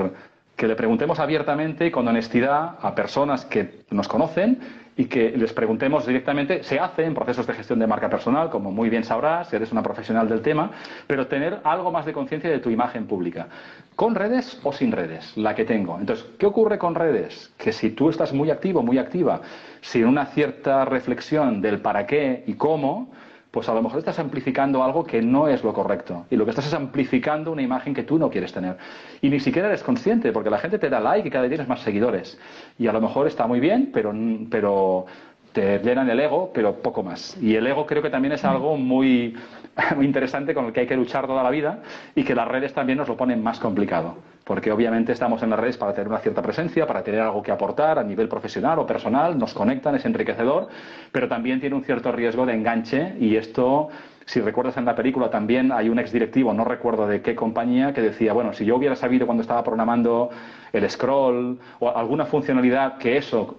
que le preguntemos abiertamente y con honestidad a personas que nos conocen y que les preguntemos directamente, se hace en procesos de gestión de marca personal, como muy bien sabrás, si eres una profesional del tema, pero tener algo más de conciencia de tu imagen pública, con redes o sin redes, la que tengo. Entonces, ¿qué ocurre con redes? Que si tú estás muy activo, muy activa, sin una cierta reflexión del para qué y cómo, pues a lo mejor estás amplificando algo que no es lo correcto. Y lo que estás es amplificando una imagen que tú no quieres tener. Y ni siquiera eres consciente, porque la gente te da like y cada día tienes más seguidores. Y a lo mejor está muy bien, pero, pero te llenan el ego, pero poco más. Y el ego creo que también es algo muy, muy interesante con el que hay que luchar toda la vida y que las redes también nos lo ponen más complicado porque obviamente estamos en las redes para tener una cierta presencia, para tener algo que aportar a nivel profesional o personal, nos conectan, es enriquecedor, pero también tiene un cierto riesgo de enganche y esto, si recuerdas en la película también hay un exdirectivo, no recuerdo de qué compañía, que decía, bueno, si yo hubiera sabido cuando estaba programando el scroll o alguna funcionalidad que eso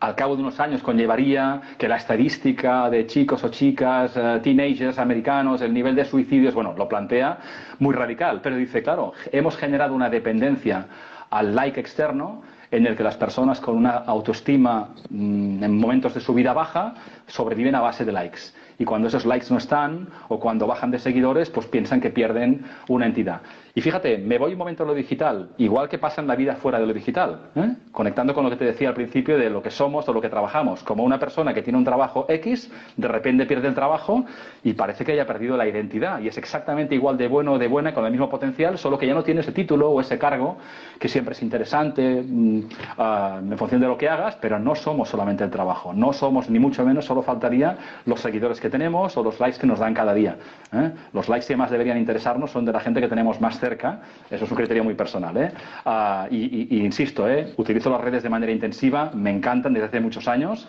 al cabo de unos años conllevaría que la estadística de chicos o chicas, eh, teenagers americanos, el nivel de suicidios, bueno, lo plantea muy radical, pero dice, claro, hemos generado una dependencia al like externo en el que las personas con una autoestima mm, en momentos de su vida baja sobreviven a base de likes y cuando esos likes no están o cuando bajan de seguidores, pues piensan que pierden una entidad. Y fíjate, me voy un momento a lo digital, igual que pasa en la vida fuera de lo digital, ¿eh? conectando con lo que te decía al principio de lo que somos o lo que trabajamos. Como una persona que tiene un trabajo X, de repente pierde el trabajo y parece que haya perdido la identidad. Y es exactamente igual de bueno o de buena, con el mismo potencial, solo que ya no tiene ese título o ese cargo, que siempre es interesante ah, en función de lo que hagas, pero no somos solamente el trabajo. No somos, ni mucho menos, solo faltaría los seguidores que tenemos o los likes que nos dan cada día. ¿eh? Los likes que más deberían interesarnos son de la gente que tenemos más cerca. Eso es un criterio muy personal. ¿eh? Ah, y, insisto, ¿eh? utilizo las redes de manera intensiva, me encantan desde hace muchos años.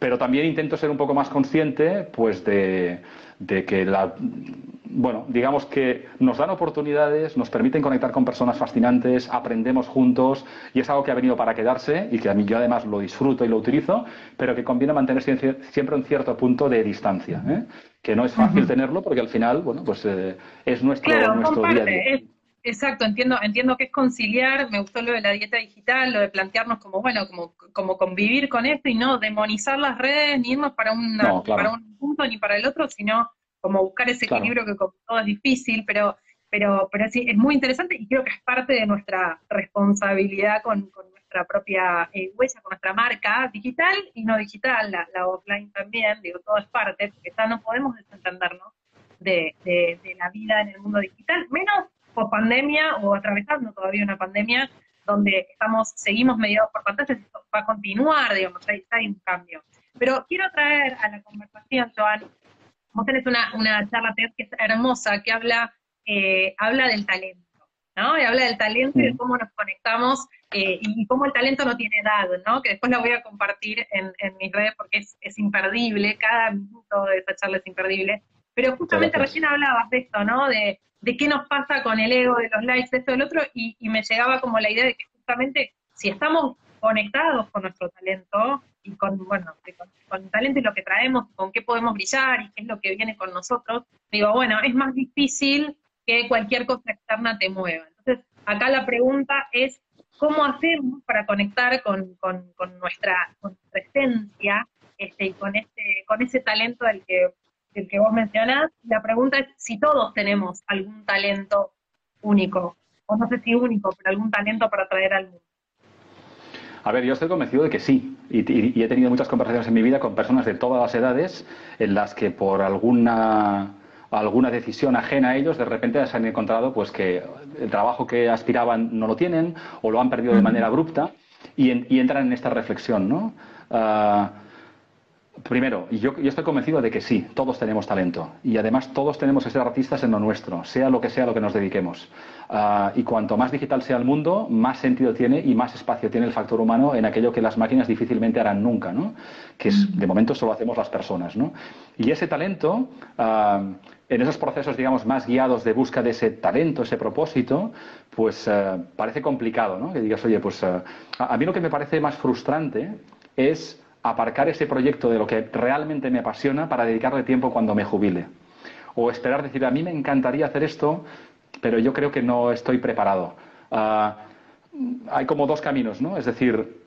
Pero también intento ser un poco más consciente pues, de, que bueno, digamos que nos dan oportunidades, nos permiten conectar con personas fascinantes, aprendemos juntos y es algo que ha venido para quedarse y que a mí yo además lo disfruto y lo utilizo, pero que conviene mantener siempre un cierto punto de distancia, ¿eh? que no es fácil tenerlo porque al final, bueno, pues eh, es nuestro, nuestro día a día. Exacto, entiendo, entiendo que es conciliar, me gustó lo de la dieta digital, lo de plantearnos como, bueno, como, como convivir con esto y no demonizar las redes, ni irnos para, para un punto ni para el otro, sino como buscar ese equilibrio que como todo es difícil, pero, pero, pero sí, es muy interesante y creo que es parte de nuestra responsabilidad con, nuestra propia eh, huella, con nuestra marca digital y no digital, la, offline también, digo, todo es parte, porque ya no podemos desentendernos de, de, de la vida en el mundo digital, menos por pandemia o atravesando todavía una pandemia donde estamos, seguimos mediados por pantallas, esto va a continuar, digamos, hay, hay un cambio. Pero quiero traer a la conversación, Joan, Vos tenés una, una charla que es hermosa, que habla, eh, habla del talento, ¿no? Y habla del talento y de cómo nos conectamos eh, y cómo el talento no tiene edad, ¿no? Que después la voy a compartir en, en mis redes porque es, es imperdible, cada minuto de esa charla es imperdible. Pero justamente recién hablabas de esto, ¿no? De, de qué nos pasa con el ego, de los likes, de esto, del otro, y, y me llegaba como la idea de que justamente si estamos conectados con nuestro talento, y con, bueno, con, el talento y lo que traemos, con qué podemos brillar y qué es lo que viene con nosotros, digo, bueno, es más difícil que cualquier cosa externa te mueva. Entonces, acá la pregunta es, ¿cómo hacemos para conectar con, con, con nuestra, con esencia este, y con, este, con ese talento del que, del que vos mencionás? La pregunta es si todos tenemos algún talento único, o no sé si único, pero algún talento para traer al mundo. A ver, yo estoy convencido de que sí. Y, he tenido muchas conversaciones en mi vida con personas de todas las edades en las que por alguna alguna decisión ajena a ellos, de repente se han encontrado pues que el trabajo que aspiraban no lo tienen o lo han perdido de manera abrupta y, entran en esta reflexión, ¿no? Ah, Primero, yo, yo, estoy convencido de que sí, todos tenemos talento y además todos tenemos que ser artistas en lo nuestro, sea lo que sea lo que nos dediquemos. Ah, y cuanto más digital sea el mundo, más sentido tiene y más espacio tiene el factor humano en aquello que las máquinas difícilmente harán nunca, ¿no? que es, de momento solo hacemos las personas. ¿no? Y ese talento, ah, en esos procesos digamos más guiados de busca de ese talento, ese propósito, pues ah, parece complicado, ¿no? que digas, oye, pues a mí lo que me parece más frustrante es aparcar ese proyecto de lo que realmente me apasiona para dedicarle tiempo cuando me jubile. O esperar decir, a mí me encantaría hacer esto, pero yo creo que no estoy preparado. Ah, hay como dos caminos, ¿no? Es decir,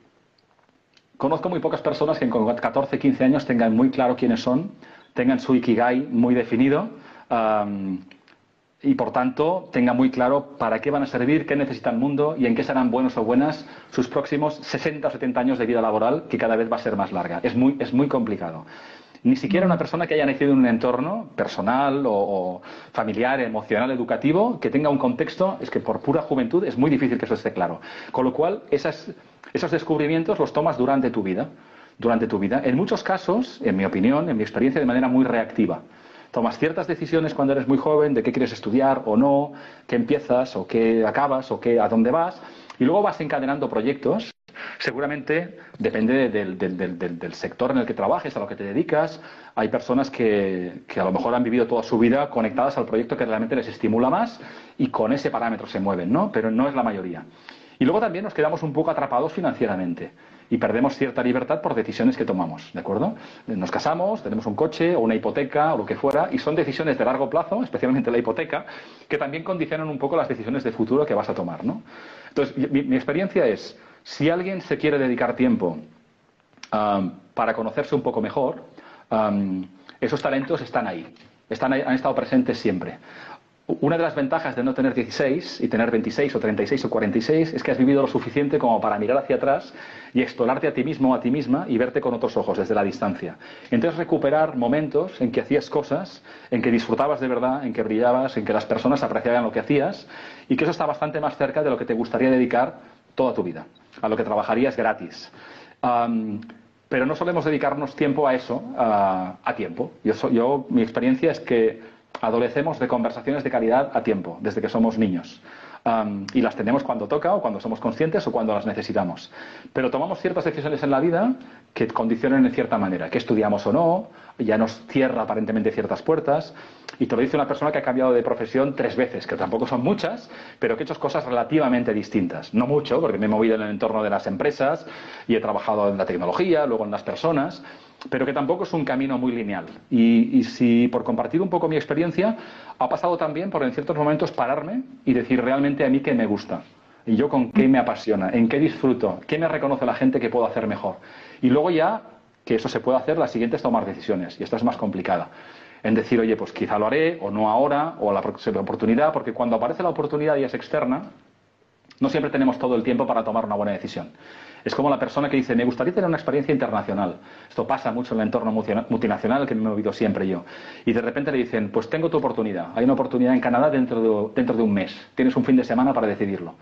conozco muy pocas personas que con 14, 15 años tengan muy claro quiénes son, tengan su ikigai muy definido y por tanto tenga muy claro para qué van a servir, qué necesita el mundo y en qué serán buenos o buenas sus próximos 60 o 70 años de vida laboral, que cada vez va a ser más larga. Es muy, es muy complicado. Ni siquiera una persona que haya nacido en un entorno personal o, familiar, emocional, educativo, que tenga un contexto, es que por pura juventud es muy difícil que eso esté claro. Con lo cual, esos descubrimientos los tomas durante tu vida. Durante tu vida. En muchos casos, en mi opinión, en mi experiencia, de manera muy reactiva tomas ciertas decisiones cuando eres muy joven de qué quieres estudiar o no, qué empiezas o qué acabas o qué, a dónde vas, y luego vas encadenando proyectos. Seguramente depende del, sector en el que trabajes, a lo que te dedicas. Hay personas que, que, a lo mejor han vivido toda su vida conectadas al proyecto que realmente les estimula más y con ese parámetro se mueven, ¿no? Pero no es la mayoría. Y luego también nos quedamos un poco atrapados financieramente y perdemos cierta libertad por decisiones que tomamos, ¿de acuerdo? Nos casamos, tenemos un coche o una hipoteca o lo que fuera, y son decisiones de largo plazo, especialmente la hipoteca, que también condicionan un poco las decisiones de futuro que vas a tomar, ¿no? Entonces, mi, experiencia es, si alguien se quiere dedicar tiempo para conocerse un poco mejor, esos talentos están ahí, están han estado presentes siempre. Una de las ventajas de no tener 16 y tener 26 o 36 o 46 es que has vivido lo suficiente como para mirar hacia atrás y explorarte a ti mismo o a ti misma y verte con otros ojos desde la distancia. Entonces recuperar momentos en que hacías cosas, en que disfrutabas de verdad, en que brillabas, en que las personas apreciaban lo que hacías y que eso está bastante más cerca de lo que te gustaría dedicar toda tu vida, a lo que trabajarías gratis. pero no solemos dedicarnos tiempo a eso a tiempo. yo, mi experiencia es que adolecemos de conversaciones de calidad a tiempo, desde que somos niños. y las tenemos cuando toca o cuando somos conscientes o cuando las necesitamos. Pero tomamos ciertas decisiones en la vida que condicionan en cierta manera, que estudiamos o no, ya nos cierra aparentemente ciertas puertas. Y te lo dice una persona que ha cambiado de profesión tres veces, que tampoco son muchas, pero que he hecho cosas relativamente distintas. No mucho, porque me he movido en el entorno de las empresas y he trabajado en la tecnología, luego en las personas, pero que tampoco es un camino muy lineal. Y, si por compartir un poco mi experiencia, ha pasado también por en ciertos momentos pararme y decir realmente a mí qué me gusta. Y yo con qué me apasiona, en qué disfruto, qué me reconoce la gente que puedo hacer mejor. Y luego ya que eso se puede hacer, la siguiente es tomar decisiones. Y esta es más complicada. En decir, oye, pues quizá lo haré, o no ahora, o a la próxima oportunidad, porque cuando aparece la oportunidad y es externa, no siempre tenemos todo el tiempo para tomar una buena decisión. Es como la persona que dice, me gustaría tener una experiencia internacional. Esto pasa mucho en el entorno multinacional que me he movido siempre yo. Y de repente le dicen, pues tengo tu oportunidad. Hay una oportunidad en Canadá dentro de, un mes. Tienes un fin de semana para decidirlo.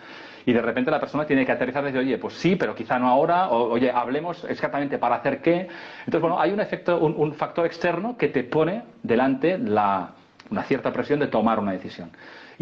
Y de repente la persona tiene que aterrizar y decir, oye, pues sí, pero quizá no ahora. Oye, hablemos exactamente para hacer qué. Entonces, bueno, hay un efecto, un, factor externo que te pone delante una cierta presión de tomar una decisión.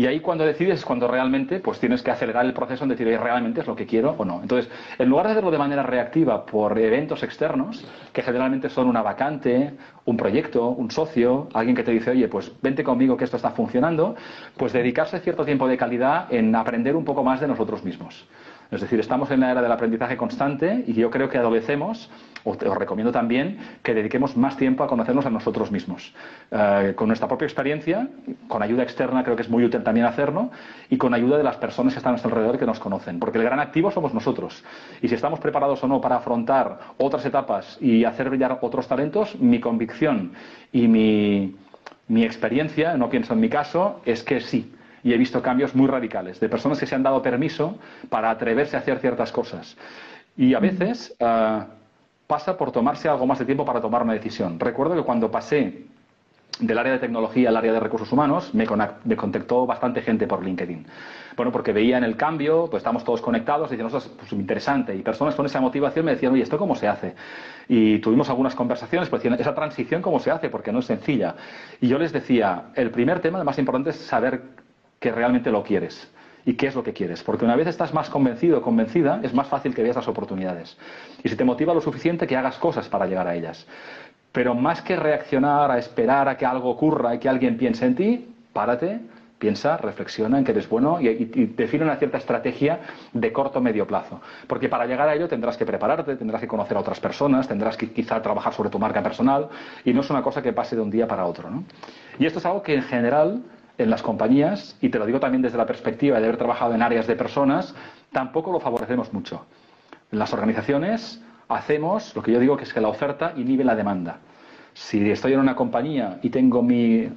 Y ahí cuando decides es cuando realmente pues tienes que acelerar el proceso en decir, realmente es lo que quiero o no. Entonces, en lugar de hacerlo de manera reactiva por eventos externos, que generalmente son una vacante, un proyecto, un socio, alguien que te dice, oye, pues vente conmigo que esto está funcionando, pues dedicarse cierto tiempo de calidad en aprender un poco más de nosotros mismos. Es decir, estamos en la era del aprendizaje constante y yo creo que adolecemos, o os recomiendo también, que dediquemos más tiempo a conocernos a nosotros mismos. Eh, con nuestra propia experiencia, con ayuda externa creo que es muy útil también hacerlo, y con ayuda de las personas que están a nuestro alrededor y que nos conocen. Porque el gran activo somos nosotros. Y si estamos preparados o no para afrontar otras etapas y hacer brillar otros talentos, mi convicción y mi, mi experiencia, no pienso en mi caso, es que sí y he visto cambios muy radicales de personas que se han dado permiso para atreverse a hacer ciertas cosas. Y a veces ah, pasa por tomarse algo más de tiempo para tomar una decisión. Recuerdo que cuando pasé del área de tecnología al área de recursos humanos, me, me, contactó bastante gente por LinkedIn. Bueno, porque veían el cambio, pues estamos todos conectados, y decían, es pues, interesante. Y personas con esa motivación me decían, oye, ¿esto cómo se hace? Y tuvimos algunas conversaciones, pues decían, esa transición, ¿cómo se hace? Porque no es sencilla. Y yo les decía, el primer tema, el más importante, es saber que realmente lo quieres y qué es lo que quieres. Porque una vez estás más convencido o convencida, es más fácil que veas las oportunidades. Y si te motiva lo suficiente, que hagas cosas para llegar a ellas. Pero más que reaccionar a esperar a que algo ocurra y que alguien piense en ti, párate, piensa, reflexiona en que eres bueno y, define una cierta estrategia de corto o medio plazo. Porque para llegar a ello tendrás que prepararte, tendrás que conocer a otras personas, tendrás que quizá trabajar sobre tu marca personal y no es una cosa que pase de un día para otro. Y esto es algo que en general en las compañías, y te lo digo también desde la perspectiva de haber trabajado en áreas de personas, tampoco lo favorecemos mucho. En las organizaciones hacemos lo que yo digo que es que la oferta inhibe la demanda. Si estoy en una compañía y tengo mi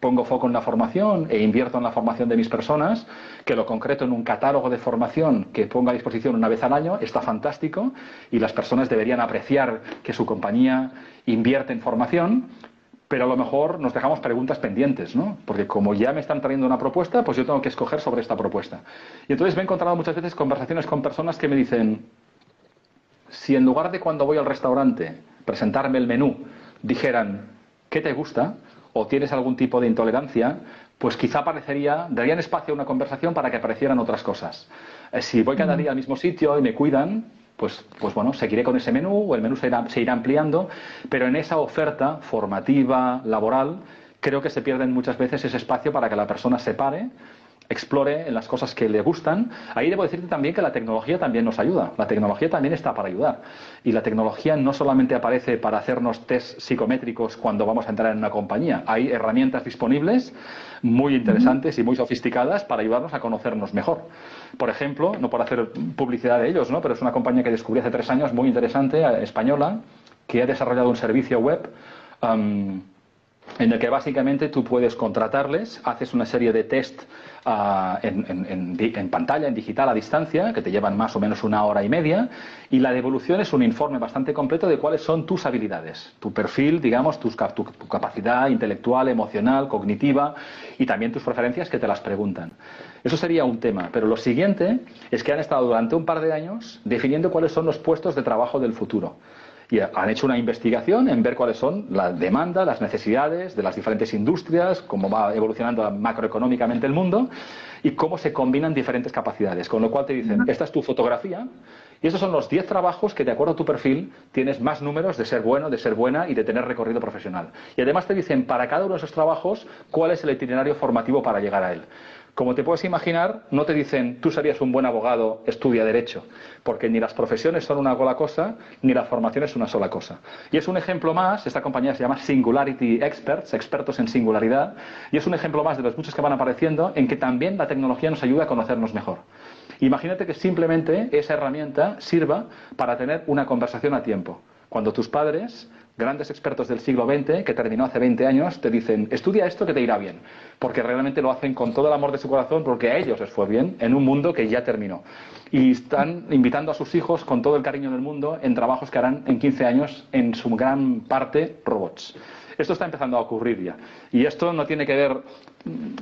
pongo foco en la formación e invierto en la formación de mis personas, que lo concreto en un catálogo de formación que ponga a disposición una vez al año, está fantástico y las personas deberían apreciar que su compañía invierte en formación, pero a lo mejor nos dejamos preguntas pendientes, ¿no? Porque como ya me están trayendo una propuesta, pues yo tengo que escoger sobre esta propuesta. Y entonces me he encontrado muchas veces conversaciones con personas que me dicen, si en lugar de cuando voy al restaurante presentarme el menú, dijeran, ¿qué te gusta? o tienes algún tipo de intolerancia, pues quizá parecería, darían espacio a una conversación para que aparecieran otras cosas. Eh, si voy cada día al mismo sitio y me cuidan, pues, pues bueno, seguiré con ese menú o el menú se irá, ampliando, pero en esa oferta formativa, laboral, creo que se pierde muchas veces ese espacio para que la persona se pare explore en las cosas que le gustan. Ahí debo decirte también que la tecnología también nos ayuda. La tecnología también está para ayudar. Y la tecnología no solamente aparece para hacernos test psicométricos cuando vamos a entrar en una compañía. Hay herramientas disponibles muy interesantes y muy sofisticadas para ayudarnos a conocernos mejor. Por ejemplo, no por hacer publicidad de ellos, ¿no? pero es una compañía que descubrí hace tres años muy interesante, española, que ha desarrollado un servicio web. Um, en el que básicamente tú puedes contratarles, haces una serie de test ah, en, pantalla, en digital, a distancia, que te llevan más o menos una hora y media, y la devolución es un informe bastante completo de cuáles son tus habilidades, tu perfil, digamos, tu capacidad intelectual, emocional, cognitiva, y también tus preferencias que te las preguntan. Eso sería un tema, pero lo siguiente es que han estado durante un par de años definiendo cuáles son los puestos de trabajo del futuro. y han hecho una investigación en ver cuáles son la demanda, las necesidades de las diferentes industrias, cómo va evolucionando macroeconómicamente el mundo y cómo se combinan diferentes capacidades. Con lo cual te dicen, esta es tu fotografía y estos son los 10 trabajos que, de acuerdo a tu perfil, tienes más números de ser bueno, de ser buena y de tener recorrido profesional. Y además te dicen, para cada uno de esos trabajos, cuál es el itinerario formativo para llegar a él. Como te puedes imaginar, no te dicen tú serías un buen abogado, estudia derecho, porque ni las profesiones son una sola cosa, ni la formación es una sola cosa. Y es un ejemplo más, esta compañía se llama Singularity Experts, expertos en singularidad, y es un ejemplo más de los muchos que van apareciendo en que también la tecnología nos ayuda a conocernos mejor. Imagínate que simplemente esa herramienta sirva para tener una conversación a tiempo. Cuando tus padres grandes expertos del siglo XX, que terminó hace 20 años, te dicen, estudia esto que te irá bien, porque realmente lo hacen con todo el amor de su corazón, porque a ellos les fue bien en un mundo que ya terminó. Y están invitando a sus hijos con todo el cariño del mundo en trabajos que harán en 15 años, en su gran parte, robots. Esto está empezando a ocurrir ya. Y esto no tiene que ver,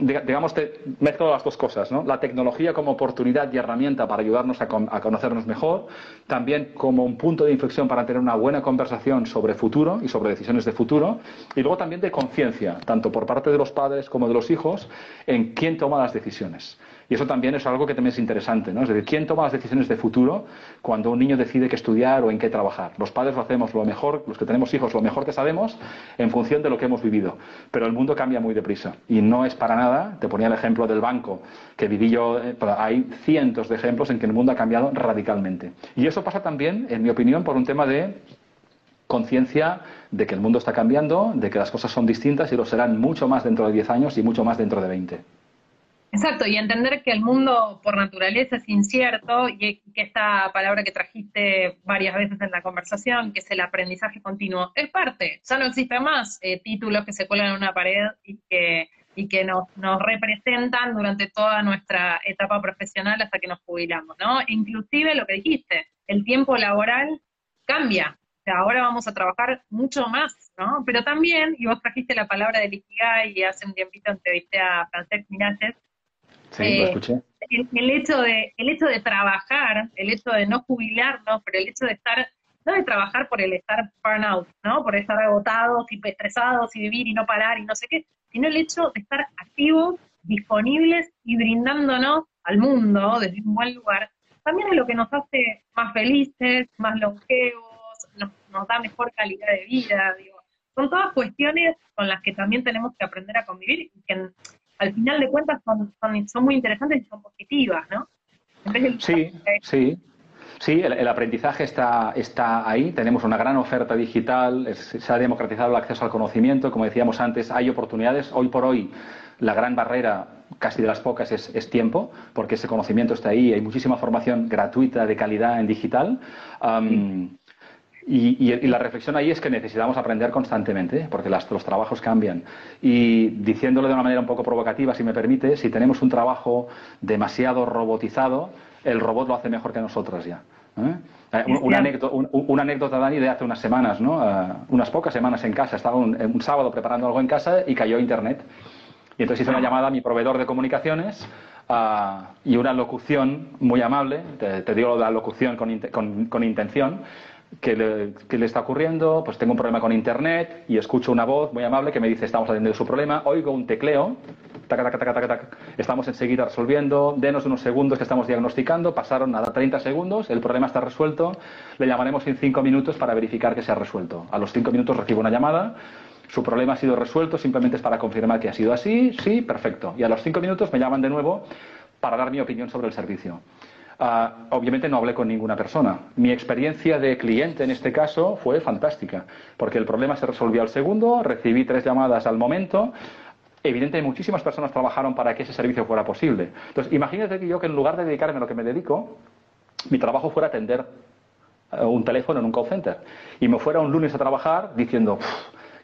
digamos, te mezclo las dos cosas, ¿no? La tecnología como oportunidad y herramienta para ayudarnos a, a, conocernos mejor, también como un punto de inflexión para tener una buena conversación sobre futuro y sobre decisiones de futuro, y luego también de conciencia, tanto por parte de los padres como de los hijos, en quién toma las decisiones. Y eso también es algo que también es interesante, ¿no? Es decir, ¿quién toma las decisiones de futuro cuando un niño decide qué estudiar o en qué trabajar? Los padres lo hacemos lo mejor, los que tenemos hijos lo mejor que sabemos en función de lo que hemos vivido. Pero el mundo cambia muy deprisa y no es para nada, te ponía el ejemplo del banco que viví yo, eh, hay cientos de ejemplos en que el mundo ha cambiado radicalmente. Y eso pasa también, en mi opinión, por un tema de conciencia de que el mundo está cambiando, de que las cosas son distintas y lo serán mucho más dentro de 10 años y mucho más dentro de 20. Exacto, y entender que el mundo por naturaleza es incierto y que esta palabra que trajiste varias veces en la conversación, que es el aprendizaje continuo, es parte. Ya no existen más eh, títulos que se cuelan en una pared y que, y que nos, nos representan durante toda nuestra etapa profesional hasta que nos jubilamos, ¿no? Inclusive lo que dijiste, el tiempo laboral cambia. Sea, ahora vamos a trabajar mucho más, ¿no? Pero también, y vos trajiste la palabra de Ikigai y hace un tiempito entrevisté a Francesc Miralles, Sí, lo eh, escuché. El, hecho de, el hecho de trabajar, el hecho de no jubilarnos, pero el hecho de estar, no de trabajar por el estar burnout, ¿no? Por estar agotados y estresados y vivir y no parar y no sé qué, sino el hecho de estar activos, disponibles y brindándonos al mundo desde un buen lugar, también es lo que nos hace más felices, más longevos, nos, da mejor calidad de vida, digo. Son todas cuestiones con las que también tenemos que aprender a convivir y que al final de cuentas son, son, muy interesantes y son positivas, ¿no? sí, sí. Sí, el, aprendizaje está, está ahí. Tenemos una gran oferta digital, se ha democratizado el acceso al conocimiento. Como decíamos antes, hay oportunidades. Hoy por hoy, la gran barrera, casi de las pocas, es, tiempo, porque ese conocimiento está ahí. Hay muchísima formación gratuita de calidad en digital. Y, la reflexión ahí es que necesitamos aprender constantemente, porque los trabajos cambian. Y diciéndolo de una manera un poco provocativa, si me permite, si tenemos un trabajo demasiado robotizado, el robot lo hace mejor que nosotros ya. ¿eh? Eh, una, anécdota, Dani, de hace unas semanas, ¿no? Eh, unas pocas semanas en casa. Estaba un, sábado preparando algo en casa y cayó Internet. Y entonces hice una llamada a mi proveedor de comunicaciones y una locución muy amable, te, digo la locución con intención, ¿Qué le, está ocurriendo? Pues tengo un problema con Internet y escucho una voz muy amable que me dice estamos atendiendo su problema, oigo un tecleo, estamos enseguida resolviendo, denos unos segundos que estamos diagnosticando, pasaron nada 30 segundos, el problema está resuelto, le llamaremos en 5 minutos para verificar que se ha resuelto. A los 5 minutos recibo una llamada, su problema ha sido resuelto, simplemente es para confirmar que ha sido así, sí, perfecto. Y a los 5 minutos me llaman de nuevo para dar mi opinión sobre el servicio. Ah, obviamente no hablé con ninguna persona. Mi experiencia de cliente en este caso fue fantástica, porque el problema se resolvió al segundo, recibí tres llamadas al momento. Evidentemente, muchísimas personas trabajaron para que ese servicio fuera posible. Entonces, imagínate que yo que en lugar de dedicarme a lo que me dedico, mi trabajo fuera atender eh, un teléfono en un call center y me fuera un lunes a trabajar diciendo,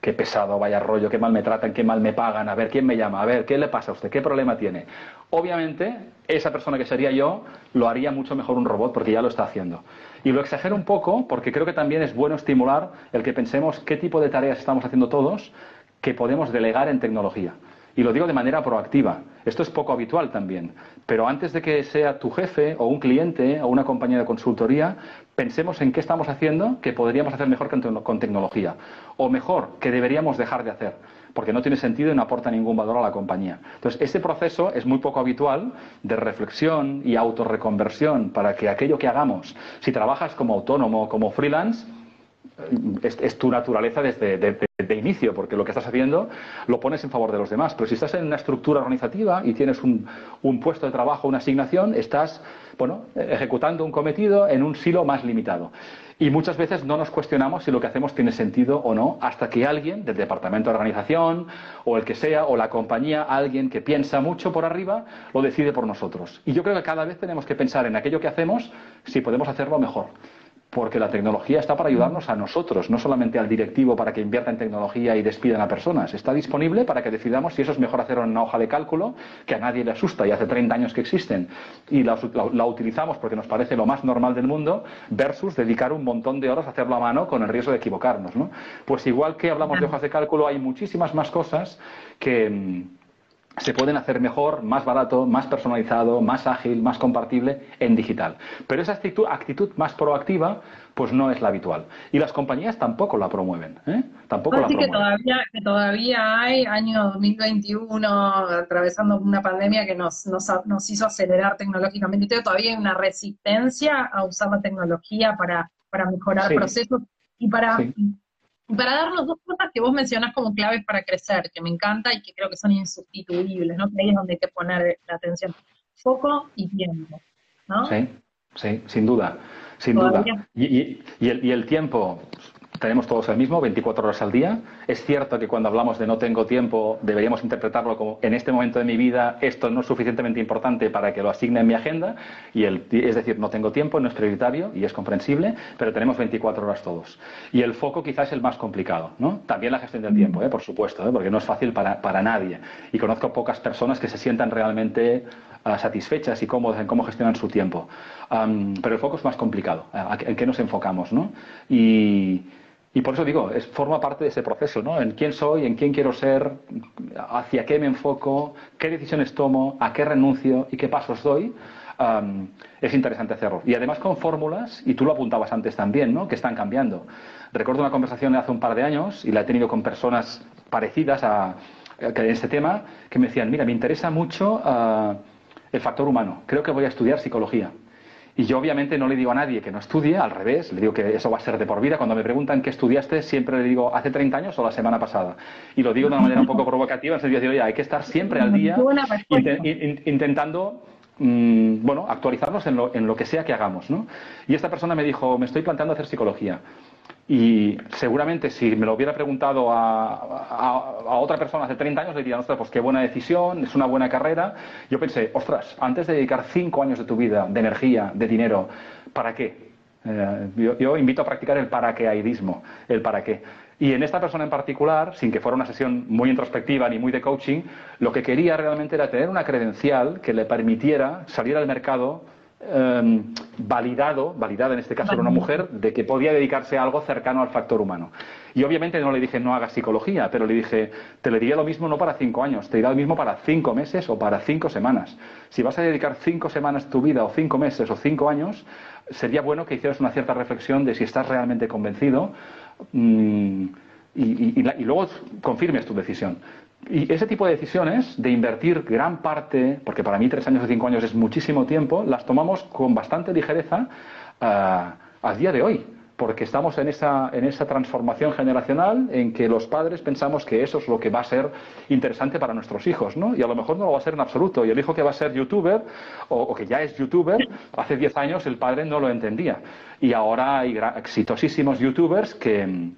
qué pesado, vaya rollo, qué mal me tratan, qué mal me pagan, a ver quién me llama, a ver qué le pasa a usted, qué problema tiene. Obviamente, esa persona que sería yo lo haría mucho mejor un robot porque ya lo está haciendo. Y lo exagero un poco porque creo que también es bueno estimular el que pensemos qué tipo de tareas estamos haciendo todos que podemos delegar en tecnología. Y lo digo de manera proactiva. Esto es poco habitual también. Pero antes de que sea tu jefe o un cliente o una compañía de consultoría, pensemos en qué estamos haciendo que podríamos hacer mejor con tecnología. O mejor, que deberíamos dejar de hacer. Porque no tiene sentido y no aporta ningún valor a la compañía. Entonces, ese proceso es muy poco habitual de reflexión y autorreconversión para que aquello que hagamos, si trabajas como autónomo como freelance, es, tu naturaleza desde de, inicio, porque lo que estás haciendo lo pones en favor de los demás. Pero si estás en una estructura organizativa y tienes un, un puesto de trabajo, una asignación, estás bueno, ejecutando un cometido en un silo más limitado. Y muchas veces no nos cuestionamos si lo que hacemos tiene sentido o no, hasta que alguien del departamento de organización, o el que sea, o la compañía, alguien que piensa mucho por arriba, lo decide por nosotros. Y yo creo que cada vez tenemos que pensar en aquello que hacemos si podemos hacerlo mejor porque la tecnología está para ayudarnos a nosotros, no solamente al directivo para que invierta en tecnología y despidan a personas. Está disponible para que decidamos si eso es mejor hacerlo en una hoja de cálculo, que a nadie le asusta y hace 30 años que existen, y la, utilizamos porque nos parece lo más normal del mundo, versus dedicar un montón de horas a hacerlo a mano con el riesgo de equivocarnos. ¿no? Pues igual que hablamos de hojas de cálculo, hay muchísimas más cosas que mm, se pueden hacer mejor, más barato, más personalizado, más ágil, más compartible en digital. Pero esa actitud, actitud más proactiva, pues no es la habitual. Y las compañías tampoco la promueven. ¿eh? Tampoco Así que todavía, que todavía hay, año 2021, atravesando una pandemia que nos, nos, hizo acelerar tecnológicamente, todavía hay una resistencia a usar la tecnología para, para mejorar procesos y para para darnos dos cosas que vos mencionás como claves para crecer, que me encanta y que creo que son insustituibles, ¿no? Que ahí es donde hay que poner la atención. Foco y tiempo, ¿no? Sí, sí, sin duda, sin duda. Y, el, y el tiempo, tenemos todos el mismo, 24 horas al día. Es cierto que cuando hablamos de no tengo tiempo, deberíamos interpretarlo como en este momento de mi vida esto no es suficientemente importante para que lo asigne en mi agenda, y el, es decir, no tengo tiempo, no es prioritario y es comprensible, pero tenemos 24 horas todos. Y el foco quizás es el más complicado, ¿no? También la gestión del tiempo, ¿eh? por supuesto, ¿eh? porque no es fácil para, para nadie. Y conozco pocas personas que se sientan realmente uh, satisfechas y cómodas en cómo gestionan su tiempo. Pero el foco es más complicado, ¿en qué nos enfocamos, no? Y y por eso digo, forma parte de ese proceso, ¿no? En quién soy, en quién quiero ser, hacia qué me enfoco, qué decisiones tomo, a qué renuncio y qué pasos doy. es interesante hacerlo. Y además con fórmulas, y tú lo apuntabas antes también, ¿no? Que están cambiando. Recuerdo una conversación de hace un par de años, y la he tenido con personas parecidas a, en este tema, que me decían, mira, me interesa mucho ah, el factor humano, creo que voy a estudiar psicología. Y yo obviamente no le digo a nadie que no estudie, al revés, le digo que eso va a ser de por vida. Cuando me preguntan qué estudiaste, siempre le digo hace 30 años o la semana pasada. Y lo digo de una manera un poco provocativa, en el sentido de decir, oye, hay que estar siempre al día intentando mm, bueno, actualizarnos en lo, en lo que sea que hagamos. ¿no? Y esta persona me dijo, me estoy planteando hacer psicología. Y seguramente si me lo hubiera preguntado a, otra persona hace 30 años, le diría, ostras, pues qué buena decisión, es una buena carrera. Yo pensé, ostras, antes de dedicar 5 años de tu vida, de energía, de dinero, ¿para qué? Eh, yo, invito a practicar el paraqueaidismo, el para qué. Y en esta persona en particular, sin que fuera una sesión muy introspectiva ni muy de coaching, lo que quería realmente era tener una credencial que le permitiera salir al mercado Em, validado, validada en este caso era una mujer, de que podía dedicarse a algo cercano al factor humano. Y obviamente no le dije no hagas psicología, pero le dije, te le diría lo mismo no para cinco años, te diría lo mismo para cinco meses o para cinco semanas. Si vas a dedicar cinco semanas tu vida o cinco meses o cinco años, sería bueno que hicieras una cierta reflexión de si estás realmente convencido mm, y luego confirmes tu decisión. Y ese tipo de decisiones, de invertir gran parte, porque para mí tres años o cinco años es muchísimo tiempo, las tomamos con bastante ligereza uh, a día de hoy, porque estamos en esa, en esa transformación generacional en que los padres pensamos que eso es lo que va a ser interesante para nuestros hijos, ¿no? Y a lo mejor no lo va a ser en absoluto. Y el hijo que va a ser youtuber o, o que ya es youtuber, hace diez años el padre no lo entendía. Y ahora hay exitosísimos youtubers que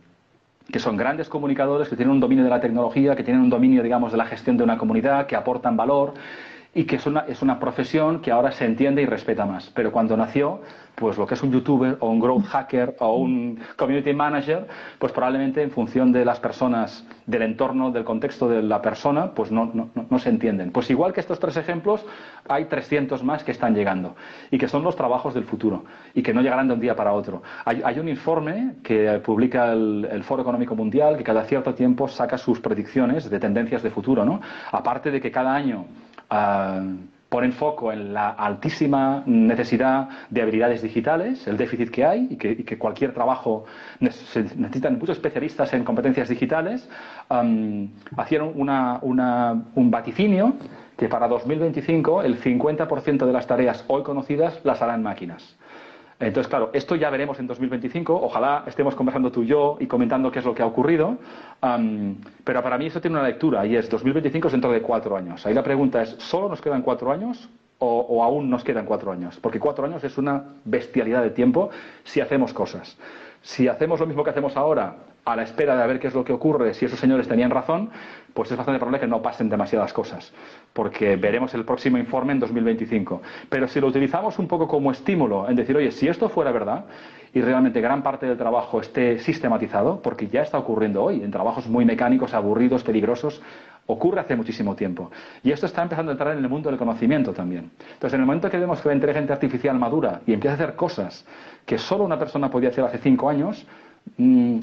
que son grandes comunicadores, que tienen un dominio de la tecnología, que tienen un dominio, digamos, de la gestión de una comunidad, que aportan valor y que es una, es una profesión que ahora se entiende y respeta más. Pero cuando nació, pues lo que es un youtuber o un growth hacker o un community manager, pues probablemente en función de las personas, del entorno, del contexto de la persona, pues no, no, no, se entienden. Pues igual que estos tres ejemplos, hay 300 más que están llegando y que son los trabajos del futuro y que no llegarán de un día para otro. Hay, hay un informe que publica el, el, Foro Económico Mundial que cada cierto tiempo saca sus predicciones de tendencias de futuro, ¿no? Aparte de que cada año uh, ponen foco en la altísima necesidad de habilidades digitales, el déficit que hay y que, y cualquier trabajo se necesitan muchos especialistas en competencias digitales, um, hicieron una, una, un vaticinio que para 2025 el 50% de las tareas hoy conocidas las harán máquinas. Entonces, claro, esto ya veremos en 2025. Ojalá estemos conversando tú y yo y comentando qué es lo que ha ocurrido. Pero para mí esto tiene una lectura y es 2025 es dentro de cuatro años. Ahí la pregunta es, ¿solo nos quedan cuatro años o, aún nos quedan cuatro años? Porque cuatro años es una bestialidad de tiempo si hacemos cosas. Si hacemos lo mismo que hacemos ahora, a la espera de ver qué es lo que ocurre, si esos señores tenían razón, pues es bastante probable que no pasen demasiadas cosas, porque veremos el próximo informe en 2025. Pero si lo utilizamos un poco como estímulo, en decir, oye, si esto fuera verdad y realmente gran parte del trabajo esté sistematizado, porque ya está ocurriendo hoy, en trabajos muy mecánicos, aburridos, peligrosos, ocurre hace muchísimo tiempo. Y esto está empezando a entrar en el mundo del conocimiento también. Entonces, en el momento que vemos que la inteligencia artificial madura y empieza a hacer cosas que solo una persona podía hacer hace cinco años, mi,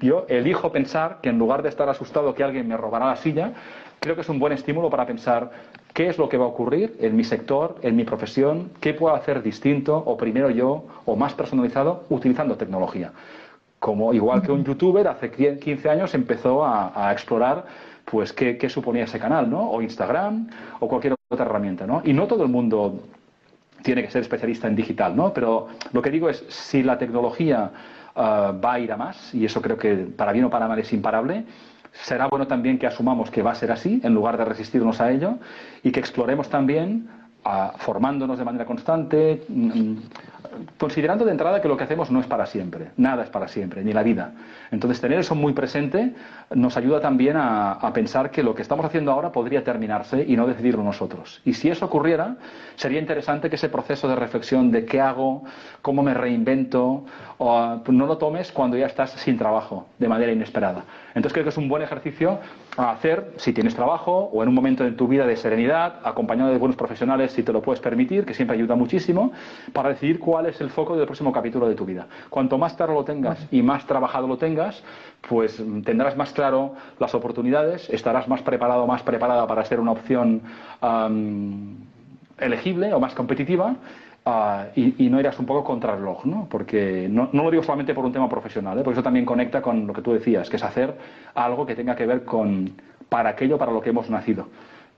yo elijo pensar que en lugar de estar asustado que alguien me robará la silla, creo que es un buen estímulo para pensar qué es lo que va a ocurrir en mi sector, en mi profesión, qué puedo hacer distinto o primero yo o más personalizado utilizando tecnología. Como igual que un youtuber hace 15 años empezó a, a explorar pues qué, qué, suponía ese canal, ¿no? O Instagram o cualquier otra herramienta, ¿no? Y no todo el mundo tiene que ser especialista en digital, ¿no? Pero lo que digo es, si la tecnología uh, va a ir a más, y eso creo que para bien o para mal es imparable, será bueno también que asumamos que va a ser así, en lugar de resistirnos a ello, y que exploremos también, uh, formándonos de manera constante, mm, considerando de entrada que lo que hacemos no es para siempre, nada es para siempre, ni la vida. Entonces, tener eso muy presente nos ayuda también a, pensar que lo que estamos haciendo ahora podría terminarse y no decidirlo nosotros. Y si eso ocurriera, sería interesante que ese proceso de reflexión de qué hago, cómo me reinvento, o, no lo tomes cuando ya estás sin trabajo, de manera inesperada. Entonces, creo que es un buen ejercicio a hacer si tienes trabajo o en un momento de tu vida de serenidad, acompañado de buenos profesionales, si te lo puedes permitir, que siempre ayuda muchísimo, para decidir cuál es el foco del próximo capítulo de tu vida. Cuanto más claro lo tengas y más trabajado lo tengas, pues tendrás más claro las oportunidades, estarás más preparado, más preparada para ser una opción um, elegible o más competitiva Uh, y, y, no irás un poco contra el reloj, ¿no? Porque no, no, lo digo solamente por un tema profesional, ¿eh? porque eso también conecta con lo que tú decías, que es hacer algo que tenga que ver con para aquello para lo que hemos nacido.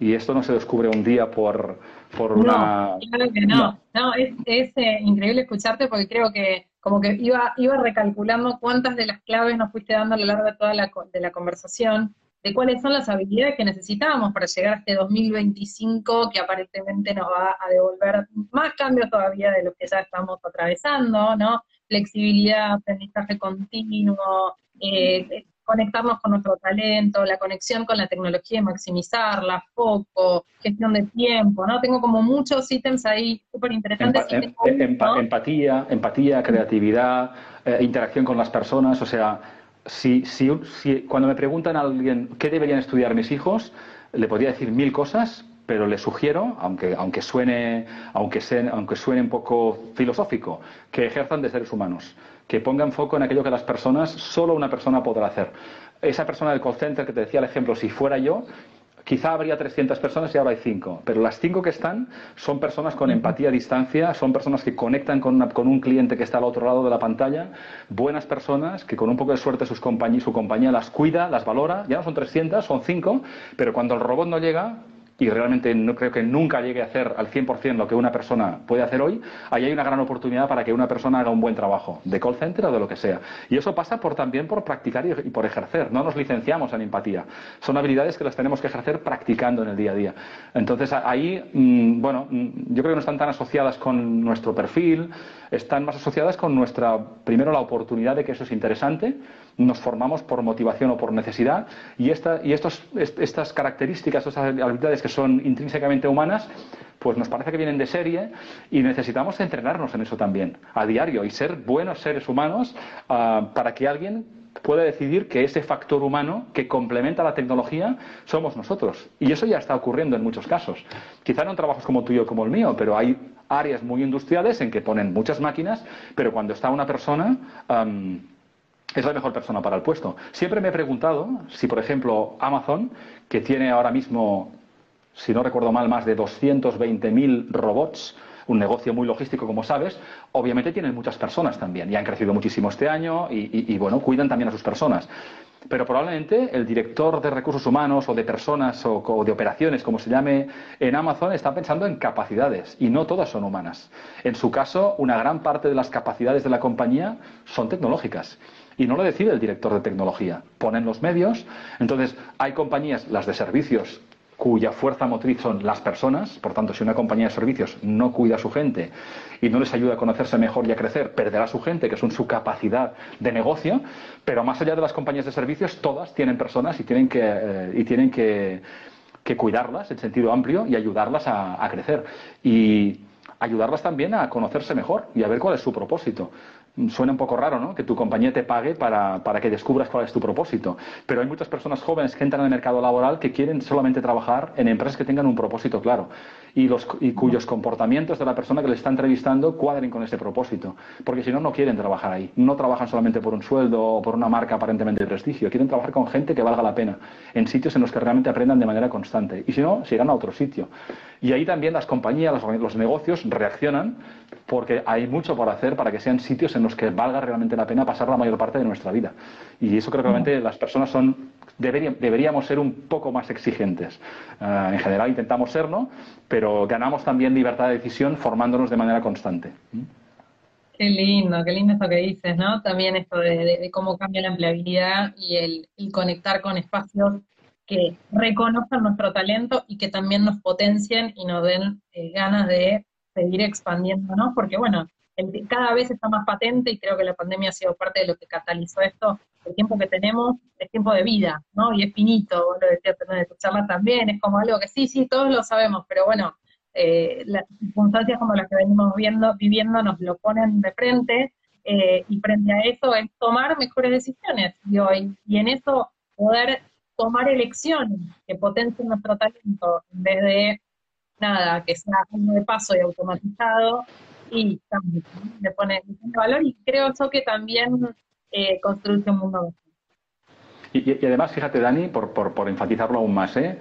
Y esto no se descubre un día por, por no, una... Claro que no, no, no es, es eh, increíble escucharte porque creo que como que iba, iba recalculando cuántas de las claves nos fuiste dando a lo largo de toda la, de la conversación de cuáles son las habilidades que necesitamos para llegar a este 2025 que aparentemente nos va a devolver más cambios todavía de los que ya estamos atravesando, ¿no? Flexibilidad, aprendizaje continuo, eh, conectarnos con nuestro talento, la conexión con la tecnología y maximizarla, foco, gestión de tiempo, ¿no? Tengo como muchos ítems ahí súper interesantes. Empa empa ¿no? Empatía, empatía, creatividad, eh, interacción con las personas, o sea, si, si, cuando me preguntan a alguien qué deberían estudiar mis hijos, le podría decir mil cosas, pero le sugiero, aunque, aunque, suene, aunque, aunque suene un poco filosófico, que ejerzan de seres humanos, que pongan foco en aquello que las personas, solo una persona podrá hacer. Esa persona del call center que te decía el ejemplo, si fuera yo, Quizá habría 300 personas y ahora hay 5, pero las 5 que están son personas con empatía a distancia, son personas que conectan con, una, con, un cliente que está al otro lado de la pantalla, buenas personas que con un poco de suerte sus su compañía las cuida, las valora, ya no son 300, son 5, pero cuando el robot no llega, y realmente no creo que nunca llegue a hacer al 100% lo que una persona puede hacer hoy, ahí hay una gran oportunidad para que una persona haga un buen trabajo, de call center o de lo que sea. Y eso pasa por, también por practicar y, por ejercer. No nos licenciamos en empatía. Son habilidades que las tenemos que ejercer practicando en el día a día. Entonces ahí, mmm, bueno, yo creo que no están tan asociadas con nuestro perfil, están más asociadas con nuestra, primero, la oportunidad de que eso es interesante nos formamos por motivación o por necesidad y, esta, y estos, estas características, estas habilidades que son intrínsecamente humanas, pues nos parece que vienen de serie y necesitamos entrenarnos en eso también, a diario, y ser buenos seres humanos ah, para que alguien pueda decidir que ese factor humano que complementa la tecnología somos nosotros. Y eso ya está ocurriendo en muchos casos. Quizá no en trabajos como tuyo como el mío, pero hay áreas muy industriales en que ponen muchas máquinas, pero cuando está una persona... es la mejor persona para el puesto. Siempre me he preguntado si, por ejemplo, Amazon, que tiene ahora mismo si no recuerdo mal, más de 220.000 robots, un negocio muy logístico, como sabes, obviamente tienen muchas personas también y han crecido muchísimo este año y, bueno, cuidan también a sus personas. Pero probablemente el director de recursos humanos o de personas o, o, de operaciones, como se llame en Amazon, está pensando en capacidades y no todas son humanas. En su caso, una gran parte de las capacidades de la compañía son tecnológicas. Y no lo decide el director de tecnología. Ponen los medios. Entonces, hay compañías, las de servicios, cuya fuerza motriz son las personas, por tanto, si una compañía de servicios no cuida a su gente y no les ayuda a conocerse mejor y a crecer, perderá a su gente, que son su capacidad de negocio, pero más allá de las compañías de servicios, todas tienen personas y tienen que, eh, y tienen que, cuidarlas en sentido amplio y ayudarlas a, a crecer. Y ayudarlas también a conocerse mejor y a ver cuál es su propósito suena un poco raro, ¿no? Que tu compañía te pague para, para, que descubras cuál es tu propósito. Pero hay muchas personas jóvenes que entran en el mercado laboral que quieren solamente trabajar en empresas que tengan un propósito claro y, los, y cuyos comportamientos de la persona que le está entrevistando cuadren con ese propósito. Porque si no, no quieren trabajar ahí. No trabajan solamente por un sueldo o por una marca aparentemente de prestigio. Quieren trabajar con gente que valga la pena, en sitios en los que realmente aprendan de manera constante. Y si no, se irán a otro sitio. Y ahí también las compañías, los, negocios reaccionan porque hay mucho por hacer para que sean sitios en los que valga realmente la pena pasar la mayor parte de nuestra vida. Y eso creo que realmente las personas son deberíamos ser un poco más exigentes. Eh, en general intentamos serlo, pero ganamos también libertad de decisión formándonos de manera constante. Qué lindo, qué lindo esto que dices, ¿no? También esto de, cómo cambia la empleabilidad y el, conectar con espacios que reconozcan nuestro talento y que también nos potencien y nos den eh, ganas de seguir expandiendo, ¿no? Porque bueno, cada vez está más patente y creo que la pandemia ha sido parte de lo que catalizó esto. El tiempo que tenemos es tiempo de vida, ¿no? Y es finito, vos lo decías en tu charla también, es como algo que sí, sí, todos lo sabemos, pero bueno, eh, las circunstancias como las que venimos viendo, viviendo nos lo ponen de frente eh, y frente a eso es tomar mejores decisiones y, hoy, y en eso poder tomar elecciones que potencien nuestro talento en vez de nada, que sea uno de paso y automatizado, y también le pone, valor y creo eso que también eh, construye un mundo mejor. Y, además, fíjate, Dani, por, por, por enfatizarlo aún más, ¿eh?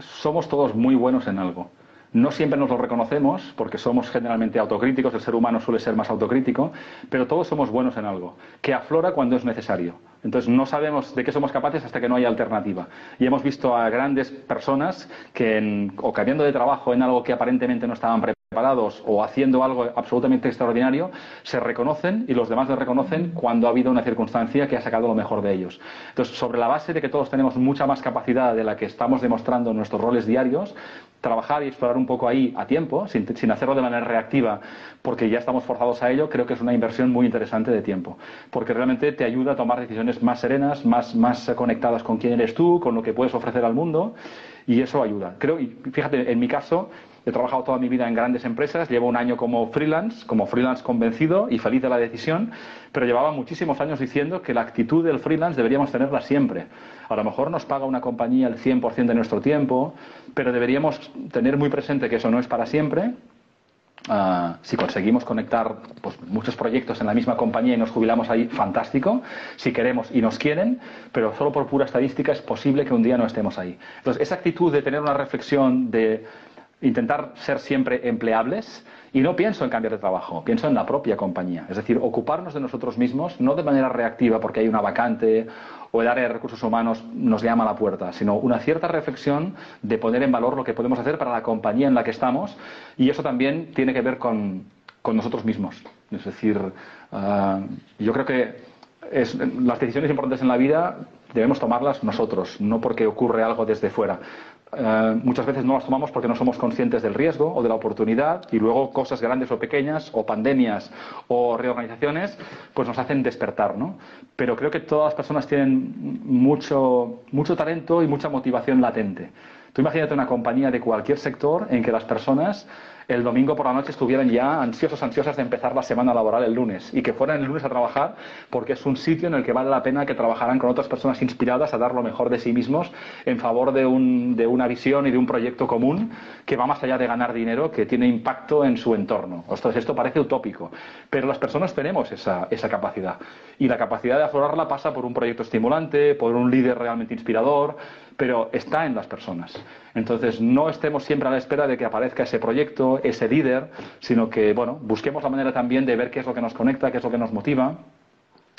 somos todos muy buenos en algo. No siempre nos lo reconocemos porque somos generalmente autocríticos, el ser humano suele ser más autocrítico, pero todos somos buenos en algo, que aflora cuando es necesario. Entonces no sabemos de qué somos capaces hasta que no hay alternativa. Y hemos visto a grandes personas que, o cambiando de trabajo en algo que aparentemente no estaban preparados o haciendo algo absolutamente extraordinario, se reconocen y los demás les reconocen cuando ha habido una circunstancia que ha sacado lo mejor de ellos. Entonces, sobre la base de que todos tenemos mucha más capacidad de la que estamos demostrando en nuestros roles diarios, trabajar y explorar un poco ahí a tiempo, sin, sin, hacerlo de manera reactiva, porque ya estamos forzados a ello, creo que es una inversión muy interesante de tiempo, porque realmente te ayuda a tomar decisiones más serenas, más, más conectadas con quién eres tú, con lo que puedes ofrecer al mundo, y eso ayuda. Creo, y fíjate, en mi caso, he trabajado toda mi vida en grandes empresas, llevo un año como freelance, como freelance convencido y feliz de la decisión, pero llevaba muchísimos años diciendo que la actitud del freelance deberíamos tenerla siempre. A lo mejor nos paga una compañía el 100% de nuestro tiempo, pero deberíamos tener muy presente que eso no es para siempre Ah, si conseguimos conectar pues, muchos proyectos en la misma compañía y nos jubilamos ahí, fantástico. Si queremos y nos quieren, pero solo por pura estadística es posible que un día no estemos ahí. Entonces, esa actitud de tener una reflexión de intentar ser siempre empleables, y no pienso en cambiar de trabajo, pienso en la propia compañía. Es decir, ocuparnos de nosotros mismos, no de manera reactiva porque hay una vacante o el área de recursos humanos nos llama a la puerta, sino una cierta reflexión de poner en valor lo que podemos hacer para la compañía en la que estamos y eso también tiene que ver con, nosotros mismos. Es decir, ah, yo creo que las decisiones importantes en la vida debemos tomarlas nosotros, no porque ocurre algo desde fuera. Eh, muchas veces no las tomamos porque no somos conscientes del riesgo o de la oportunidad y luego cosas grandes o pequeñas o pandemias o reorganizaciones pues nos hacen despertar, ¿no? Pero creo que todas las personas tienen mucho, mucho talento y mucha motivación latente. Tú imagínate una compañía de cualquier sector en que las personas el domingo por la noche estuvieran ya ansiosos, ansiosas de empezar la semana laboral el lunes y que fueran el lunes a trabajar porque es un sitio en el que vale la pena que trabajaran con otras personas inspiradas a dar lo mejor de sí mismos en favor de, un, de una visión y de un proyecto común que va más allá de ganar dinero, que tiene impacto en su entorno. Esto parece utópico, pero las personas tenemos esa, esa capacidad y la capacidad de aflorarla pasa por un proyecto estimulante, por un líder realmente inspirador, pero está en las personas. Entonces, no estemos siempre a la espera de que aparezca ese proyecto, ese líder, sino que, bueno, busquemos la manera también de ver qué es lo que nos conecta, qué es lo que nos motiva.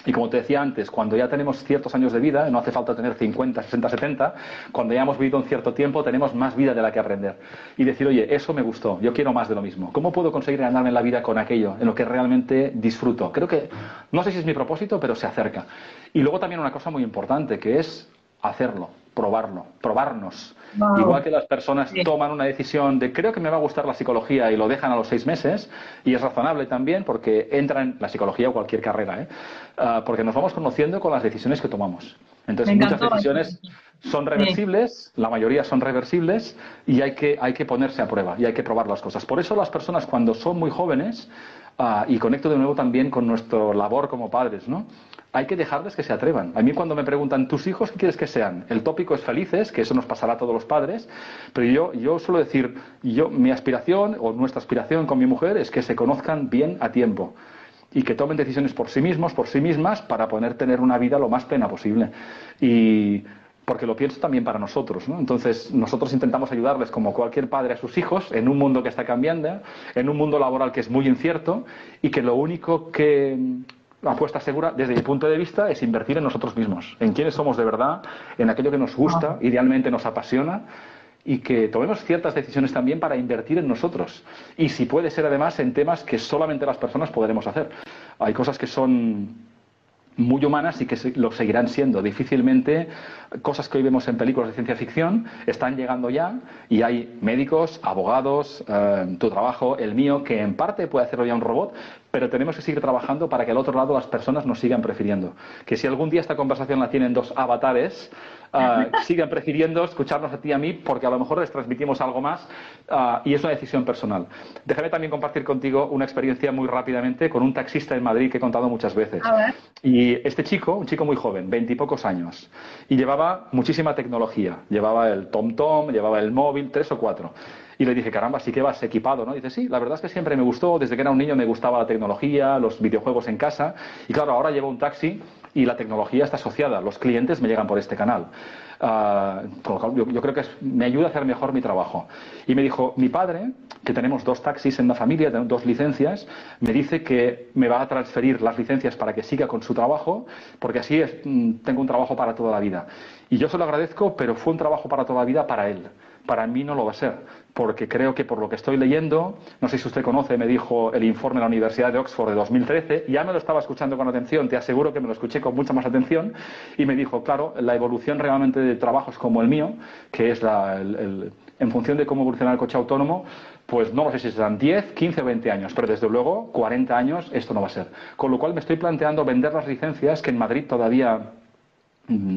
Y como te decía antes, cuando ya tenemos ciertos años de vida, no hace falta tener 50, 60, 70, cuando ya hemos vivido un cierto tiempo, tenemos más vida de la que aprender. Y decir, oye, eso me gustó, yo quiero más de lo mismo. ¿Cómo puedo conseguir ganarme la vida con aquello, en lo que realmente disfruto? Creo que, no sé si es mi propósito, pero se acerca. Y luego también una cosa muy importante, que es hacerlo probarlo, probarnos. Igual que las personas toman una decisión de creo que me va a gustar la psicología y lo dejan a los seis meses, y es razonable también porque entra en la psicología o cualquier carrera, ¿eh? Ah, porque nos vamos conociendo con las decisiones que tomamos. Entonces, muchas decisiones son reversibles, la mayoría son reversibles, y hay que, hay que ponerse a prueba y hay que probar las cosas. Por eso las personas cuando son muy jóvenes, ah, y conecto de nuevo también con nuestra labor como padres, ¿no? Hay que dejarles que se atrevan. A mí cuando me preguntan, ¿tus hijos qué quieres que sean? El tópico es felices, que eso nos pasará a todos los padres, pero yo, yo suelo decir, yo, mi aspiración o nuestra aspiración con mi mujer es que se conozcan bien a tiempo y que tomen decisiones por sí mismos, por sí mismas, para poder tener una vida lo más plena posible. Y porque lo pienso también para nosotros. ¿no? Entonces, nosotros intentamos ayudarles, como cualquier padre, a sus hijos, en un mundo que está cambiando, en un mundo laboral que es muy incierto y que lo único que la apuesta segura, desde mi punto de vista, es invertir en nosotros mismos, en quiénes somos de verdad, en aquello que nos gusta, idealmente nos apasiona, y que tomemos ciertas decisiones también para invertir en nosotros. Y si puede ser además en temas que solamente las personas podremos hacer. Hay cosas que son muy humanas y que lo seguirán siendo. Difícilmente cosas que hoy vemos en películas de ciencia ficción están llegando ya y hay médicos, abogados, eh, tu trabajo, el mío, que en parte puede hacerlo ya un robot, pero tenemos que seguir trabajando para que al otro lado las personas nos sigan prefiriendo. Que si algún día esta conversación la tienen dos avatares, uh, sigan prefiriendo escucharnos a ti y a mí porque a lo mejor les transmitimos algo más ah, y es una decisión personal. Déjame también compartir contigo una experiencia muy rápidamente con un taxista en Madrid que he contado muchas veces. Y este chico, un chico muy joven, veintipocos años, y llevaba muchísima tecnología. Llevaba el TomTom, llevaba el móvil, tres o cuatro. Y le dije, caramba, sí que vas equipado, ¿no? dice, sí, la verdad es que siempre me gustó, desde que era un niño me gustaba la tecnología, los videojuegos en casa. Y claro, ahora llevo un taxi y la tecnología está asociada. Los clientes me llegan por este canal. Ah, yo, creo que me ayuda a hacer mejor mi trabajo. Y me dijo, mi padre, que tenemos dos taxis en la familia, dos licencias, me dice que me va a transferir las licencias para que siga con su trabajo, porque así mm, tengo un trabajo para toda la vida. Y yo se lo agradezco, pero fue un trabajo para toda la vida para él para mí no lo va a ser, porque creo que por lo que estoy leyendo, no sé si usted conoce, me dijo el informe de la Universidad de Oxford de 2013, ya me lo estaba escuchando con atención, te aseguro que me lo escuché con mucha más atención, y me dijo, claro, la evolución realmente de trabajos como el mío, que es en función de cómo evoluciona el coche autónomo, pues no lo sé si serán 10, 15 o 20 años, pero desde luego 40 años esto no va a ser. Con lo cual me estoy planteando vender las licencias que en Madrid todavía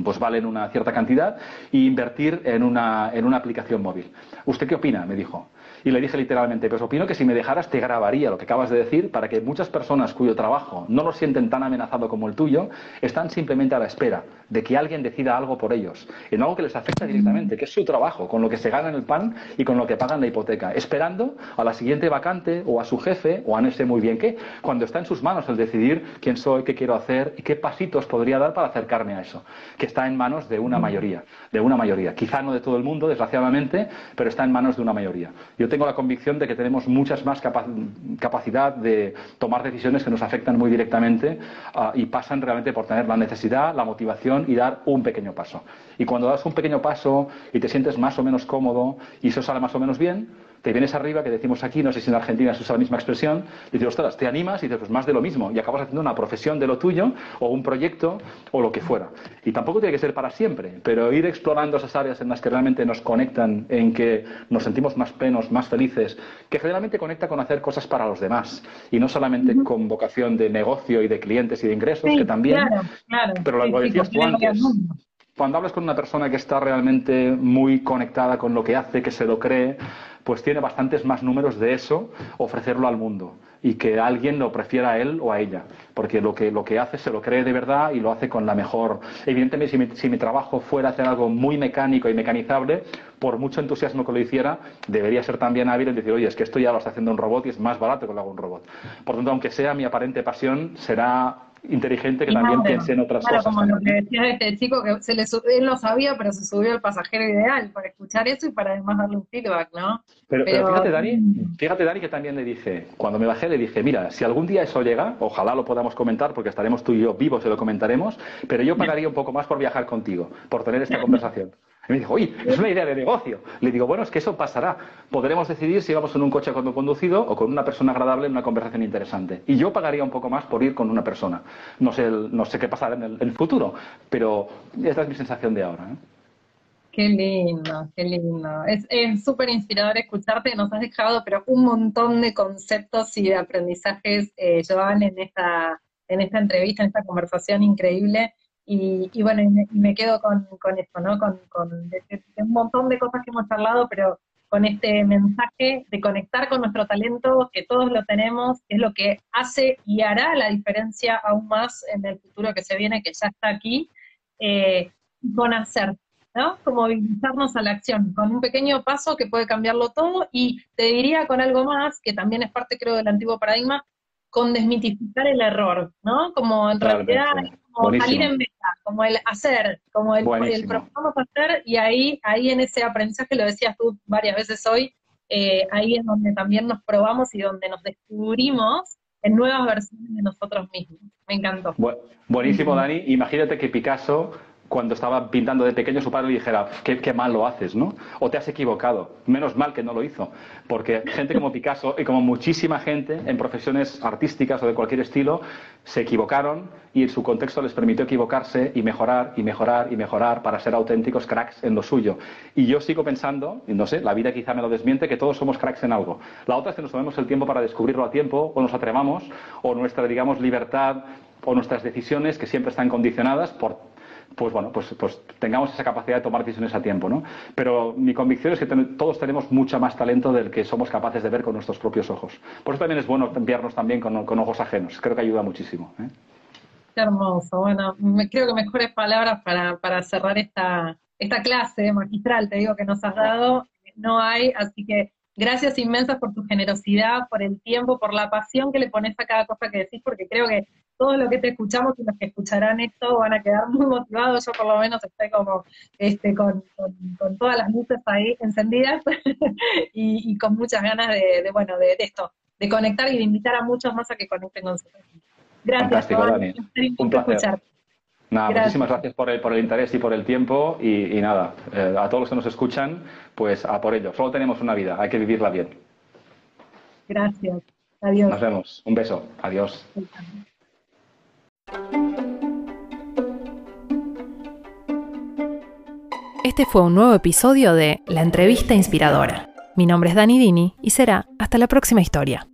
pues valen una cierta cantidad e invertir en una, en una aplicación móvil. ¿Usted qué opina? me dijo. Y le dije literalmente, pues opino que si me dejaras te grabaría lo que acabas de decir para que muchas personas cuyo trabajo no lo sienten tan amenazado como el tuyo, están simplemente a la espera de que alguien decida algo por ellos, en algo que les afecta directamente, que es su trabajo, con lo que se ganan el pan y con lo que pagan la hipoteca, esperando a la siguiente vacante o a su jefe o a no sé muy bien qué, cuando está en sus manos el decidir quién soy, qué quiero hacer y qué pasitos podría dar para acercarme a eso, que está en manos de una mayoría, de una mayoría, quizá no de todo el mundo, desgraciadamente, pero está en manos de una mayoría. Yo tengo la convicción de que tenemos muchas más capacidad de tomar decisiones que nos afectan muy directamente ah, y pasan realmente por tener la necesidad, la motivación y dar un pequeño paso. Y cuando das un pequeño paso y te sientes más o menos cómodo y eso sale más o menos bien, te vienes arriba, que decimos aquí, no sé si en Argentina se usa la misma expresión, y dices, ostras, te animas y dices, pues más de lo mismo, y acabas haciendo una profesión de lo tuyo, o un proyecto, o lo que fuera. Y tampoco tiene que ser para siempre, pero ir explorando esas áreas en las que realmente nos conectan, en que nos sentimos más plenos, más felices, que generalmente conecta con hacer cosas para los demás, y no solamente con vocación de negocio y de clientes y de ingresos, que también, claro, pero lo decías tú antes cuando hablas con una persona que está realmente muy conectada con lo que hace, que se lo cree, pues tiene bastantes más números de eso ofrecerlo al mundo y que alguien lo prefiera a él o a ella, porque lo que, lo que hace se lo cree de verdad y lo hace con la mejor. Evidentemente, si mi, si mi trabajo fuera hacer algo muy mecánico y mecanizable, por mucho entusiasmo que lo hiciera, debería ser también hábil en decir, oye, es que esto ya lo está haciendo un robot y es más barato que lo haga un robot. Por tanto, aunque sea mi aparente pasión, será inteligente que también piense en otras cosas. Como lo que decía este chico, que se le, él lo sabía, pero se subió al pasajero ideal para escuchar eso y para además darle un feedback, ¿no? Pero, fíjate, Dani, mm. fíjate, Dani, que también le dije, cuando me bajé, le dije, mira, si algún día eso llega, ojalá lo podamos comentar, porque estaremos tú y yo vivos y lo comentaremos, pero yo pagaría un poco más por viajar contigo, por tener esta conversación. Y me dijo, oye, es una idea de negocio. Le digo, bueno, es que eso pasará. Podremos decidir si vamos en un coche conducido o con una persona agradable en una conversación interesante. Y yo pagaría un poco más por ir con una persona. No sé, no sé qué pasará en el, futuro, pero esta es mi sensación de ahora. ¿eh? Qué lindo, qué lindo. Es súper inspirador escucharte. Nos has dejado, pero un montón de conceptos y de aprendizajes, eh, Joan, en esta, en esta entrevista, en esta conversación increíble. Y, bueno, y me, quedo con, con, esto, ¿no? Con, un montón de cosas que hemos charlado, pero con este mensaje de conectar con nuestro talento, que todos lo tenemos, es lo que hace y hará la diferencia aún más en el futuro que se viene, que ya está aquí, eh, con hacer, ¿no? Como movilizarnos a la acción, con un pequeño paso que puede cambiarlo todo, y te diría con algo más, que también es parte, creo, del antiguo paradigma, con desmitificar el error, ¿no? Como en realidad como salir en meta, como el hacer, como el, el vamos a hacer, y ahí, ahí en ese aprendizaje, lo decías tú varias veces hoy, eh, ahí es donde también nos probamos y donde nos descubrimos en nuevas versiones de nosotros mismos. Me encantó. buenísimo, Dani. Imagínate que Picasso cuando estaba pintando de pequeño su padre le dijera, qué, mal lo haces, ¿no? O te has equivocado. Menos mal que no lo hizo. Porque gente como Picasso y como muchísima gente en profesiones artísticas o de cualquier estilo se equivocaron y su contexto les permitió equivocarse y mejorar y mejorar y mejorar para ser auténticos cracks en lo suyo. Y yo sigo pensando, y no sé, la vida quizá me lo desmiente, que todos somos cracks en algo. La otra es que nos tomemos el tiempo para descubrirlo a tiempo o nos atrevamos o nuestra, digamos, libertad o nuestras decisiones que siempre están condicionadas por pues bueno, pues, pues tengamos esa capacidad de tomar decisiones a tiempo, ¿no? Pero mi convicción es que todos tenemos mucho más talento del que somos capaces de ver con nuestros propios ojos. Por eso también es bueno enviarnos también con, ojos ajenos. Creo que ayuda muchísimo. ¿eh? Qué hermoso. Bueno, creo que mejores palabras para, para cerrar esta, esta clase magistral, te digo, que nos has dado, no hay, así que gracias inmensas por tu generosidad, por el tiempo, por la pasión que le pones a cada cosa que decís, porque creo que todos los que te escuchamos y los que escucharán esto van a quedar muy motivados. Yo por lo menos estoy como este, con, todas las luces ahí encendidas y, con muchas ganas de, bueno, de, esto, de conectar y de invitar a muchos más a que conecten con nosotros. Gracias, Dani. Un placer. Nada, muchísimas gracias por el, por el interés y por el tiempo y, nada, eh, a todos los que nos escuchan, pues a por ello. Solo tenemos una vida, hay que vivirla bien. Gracias. Adiós. Nos vemos. Un beso. Adiós. Este fue un nuevo episodio de La entrevista inspiradora. Mi nombre es Dani Dini y será hasta la próxima historia.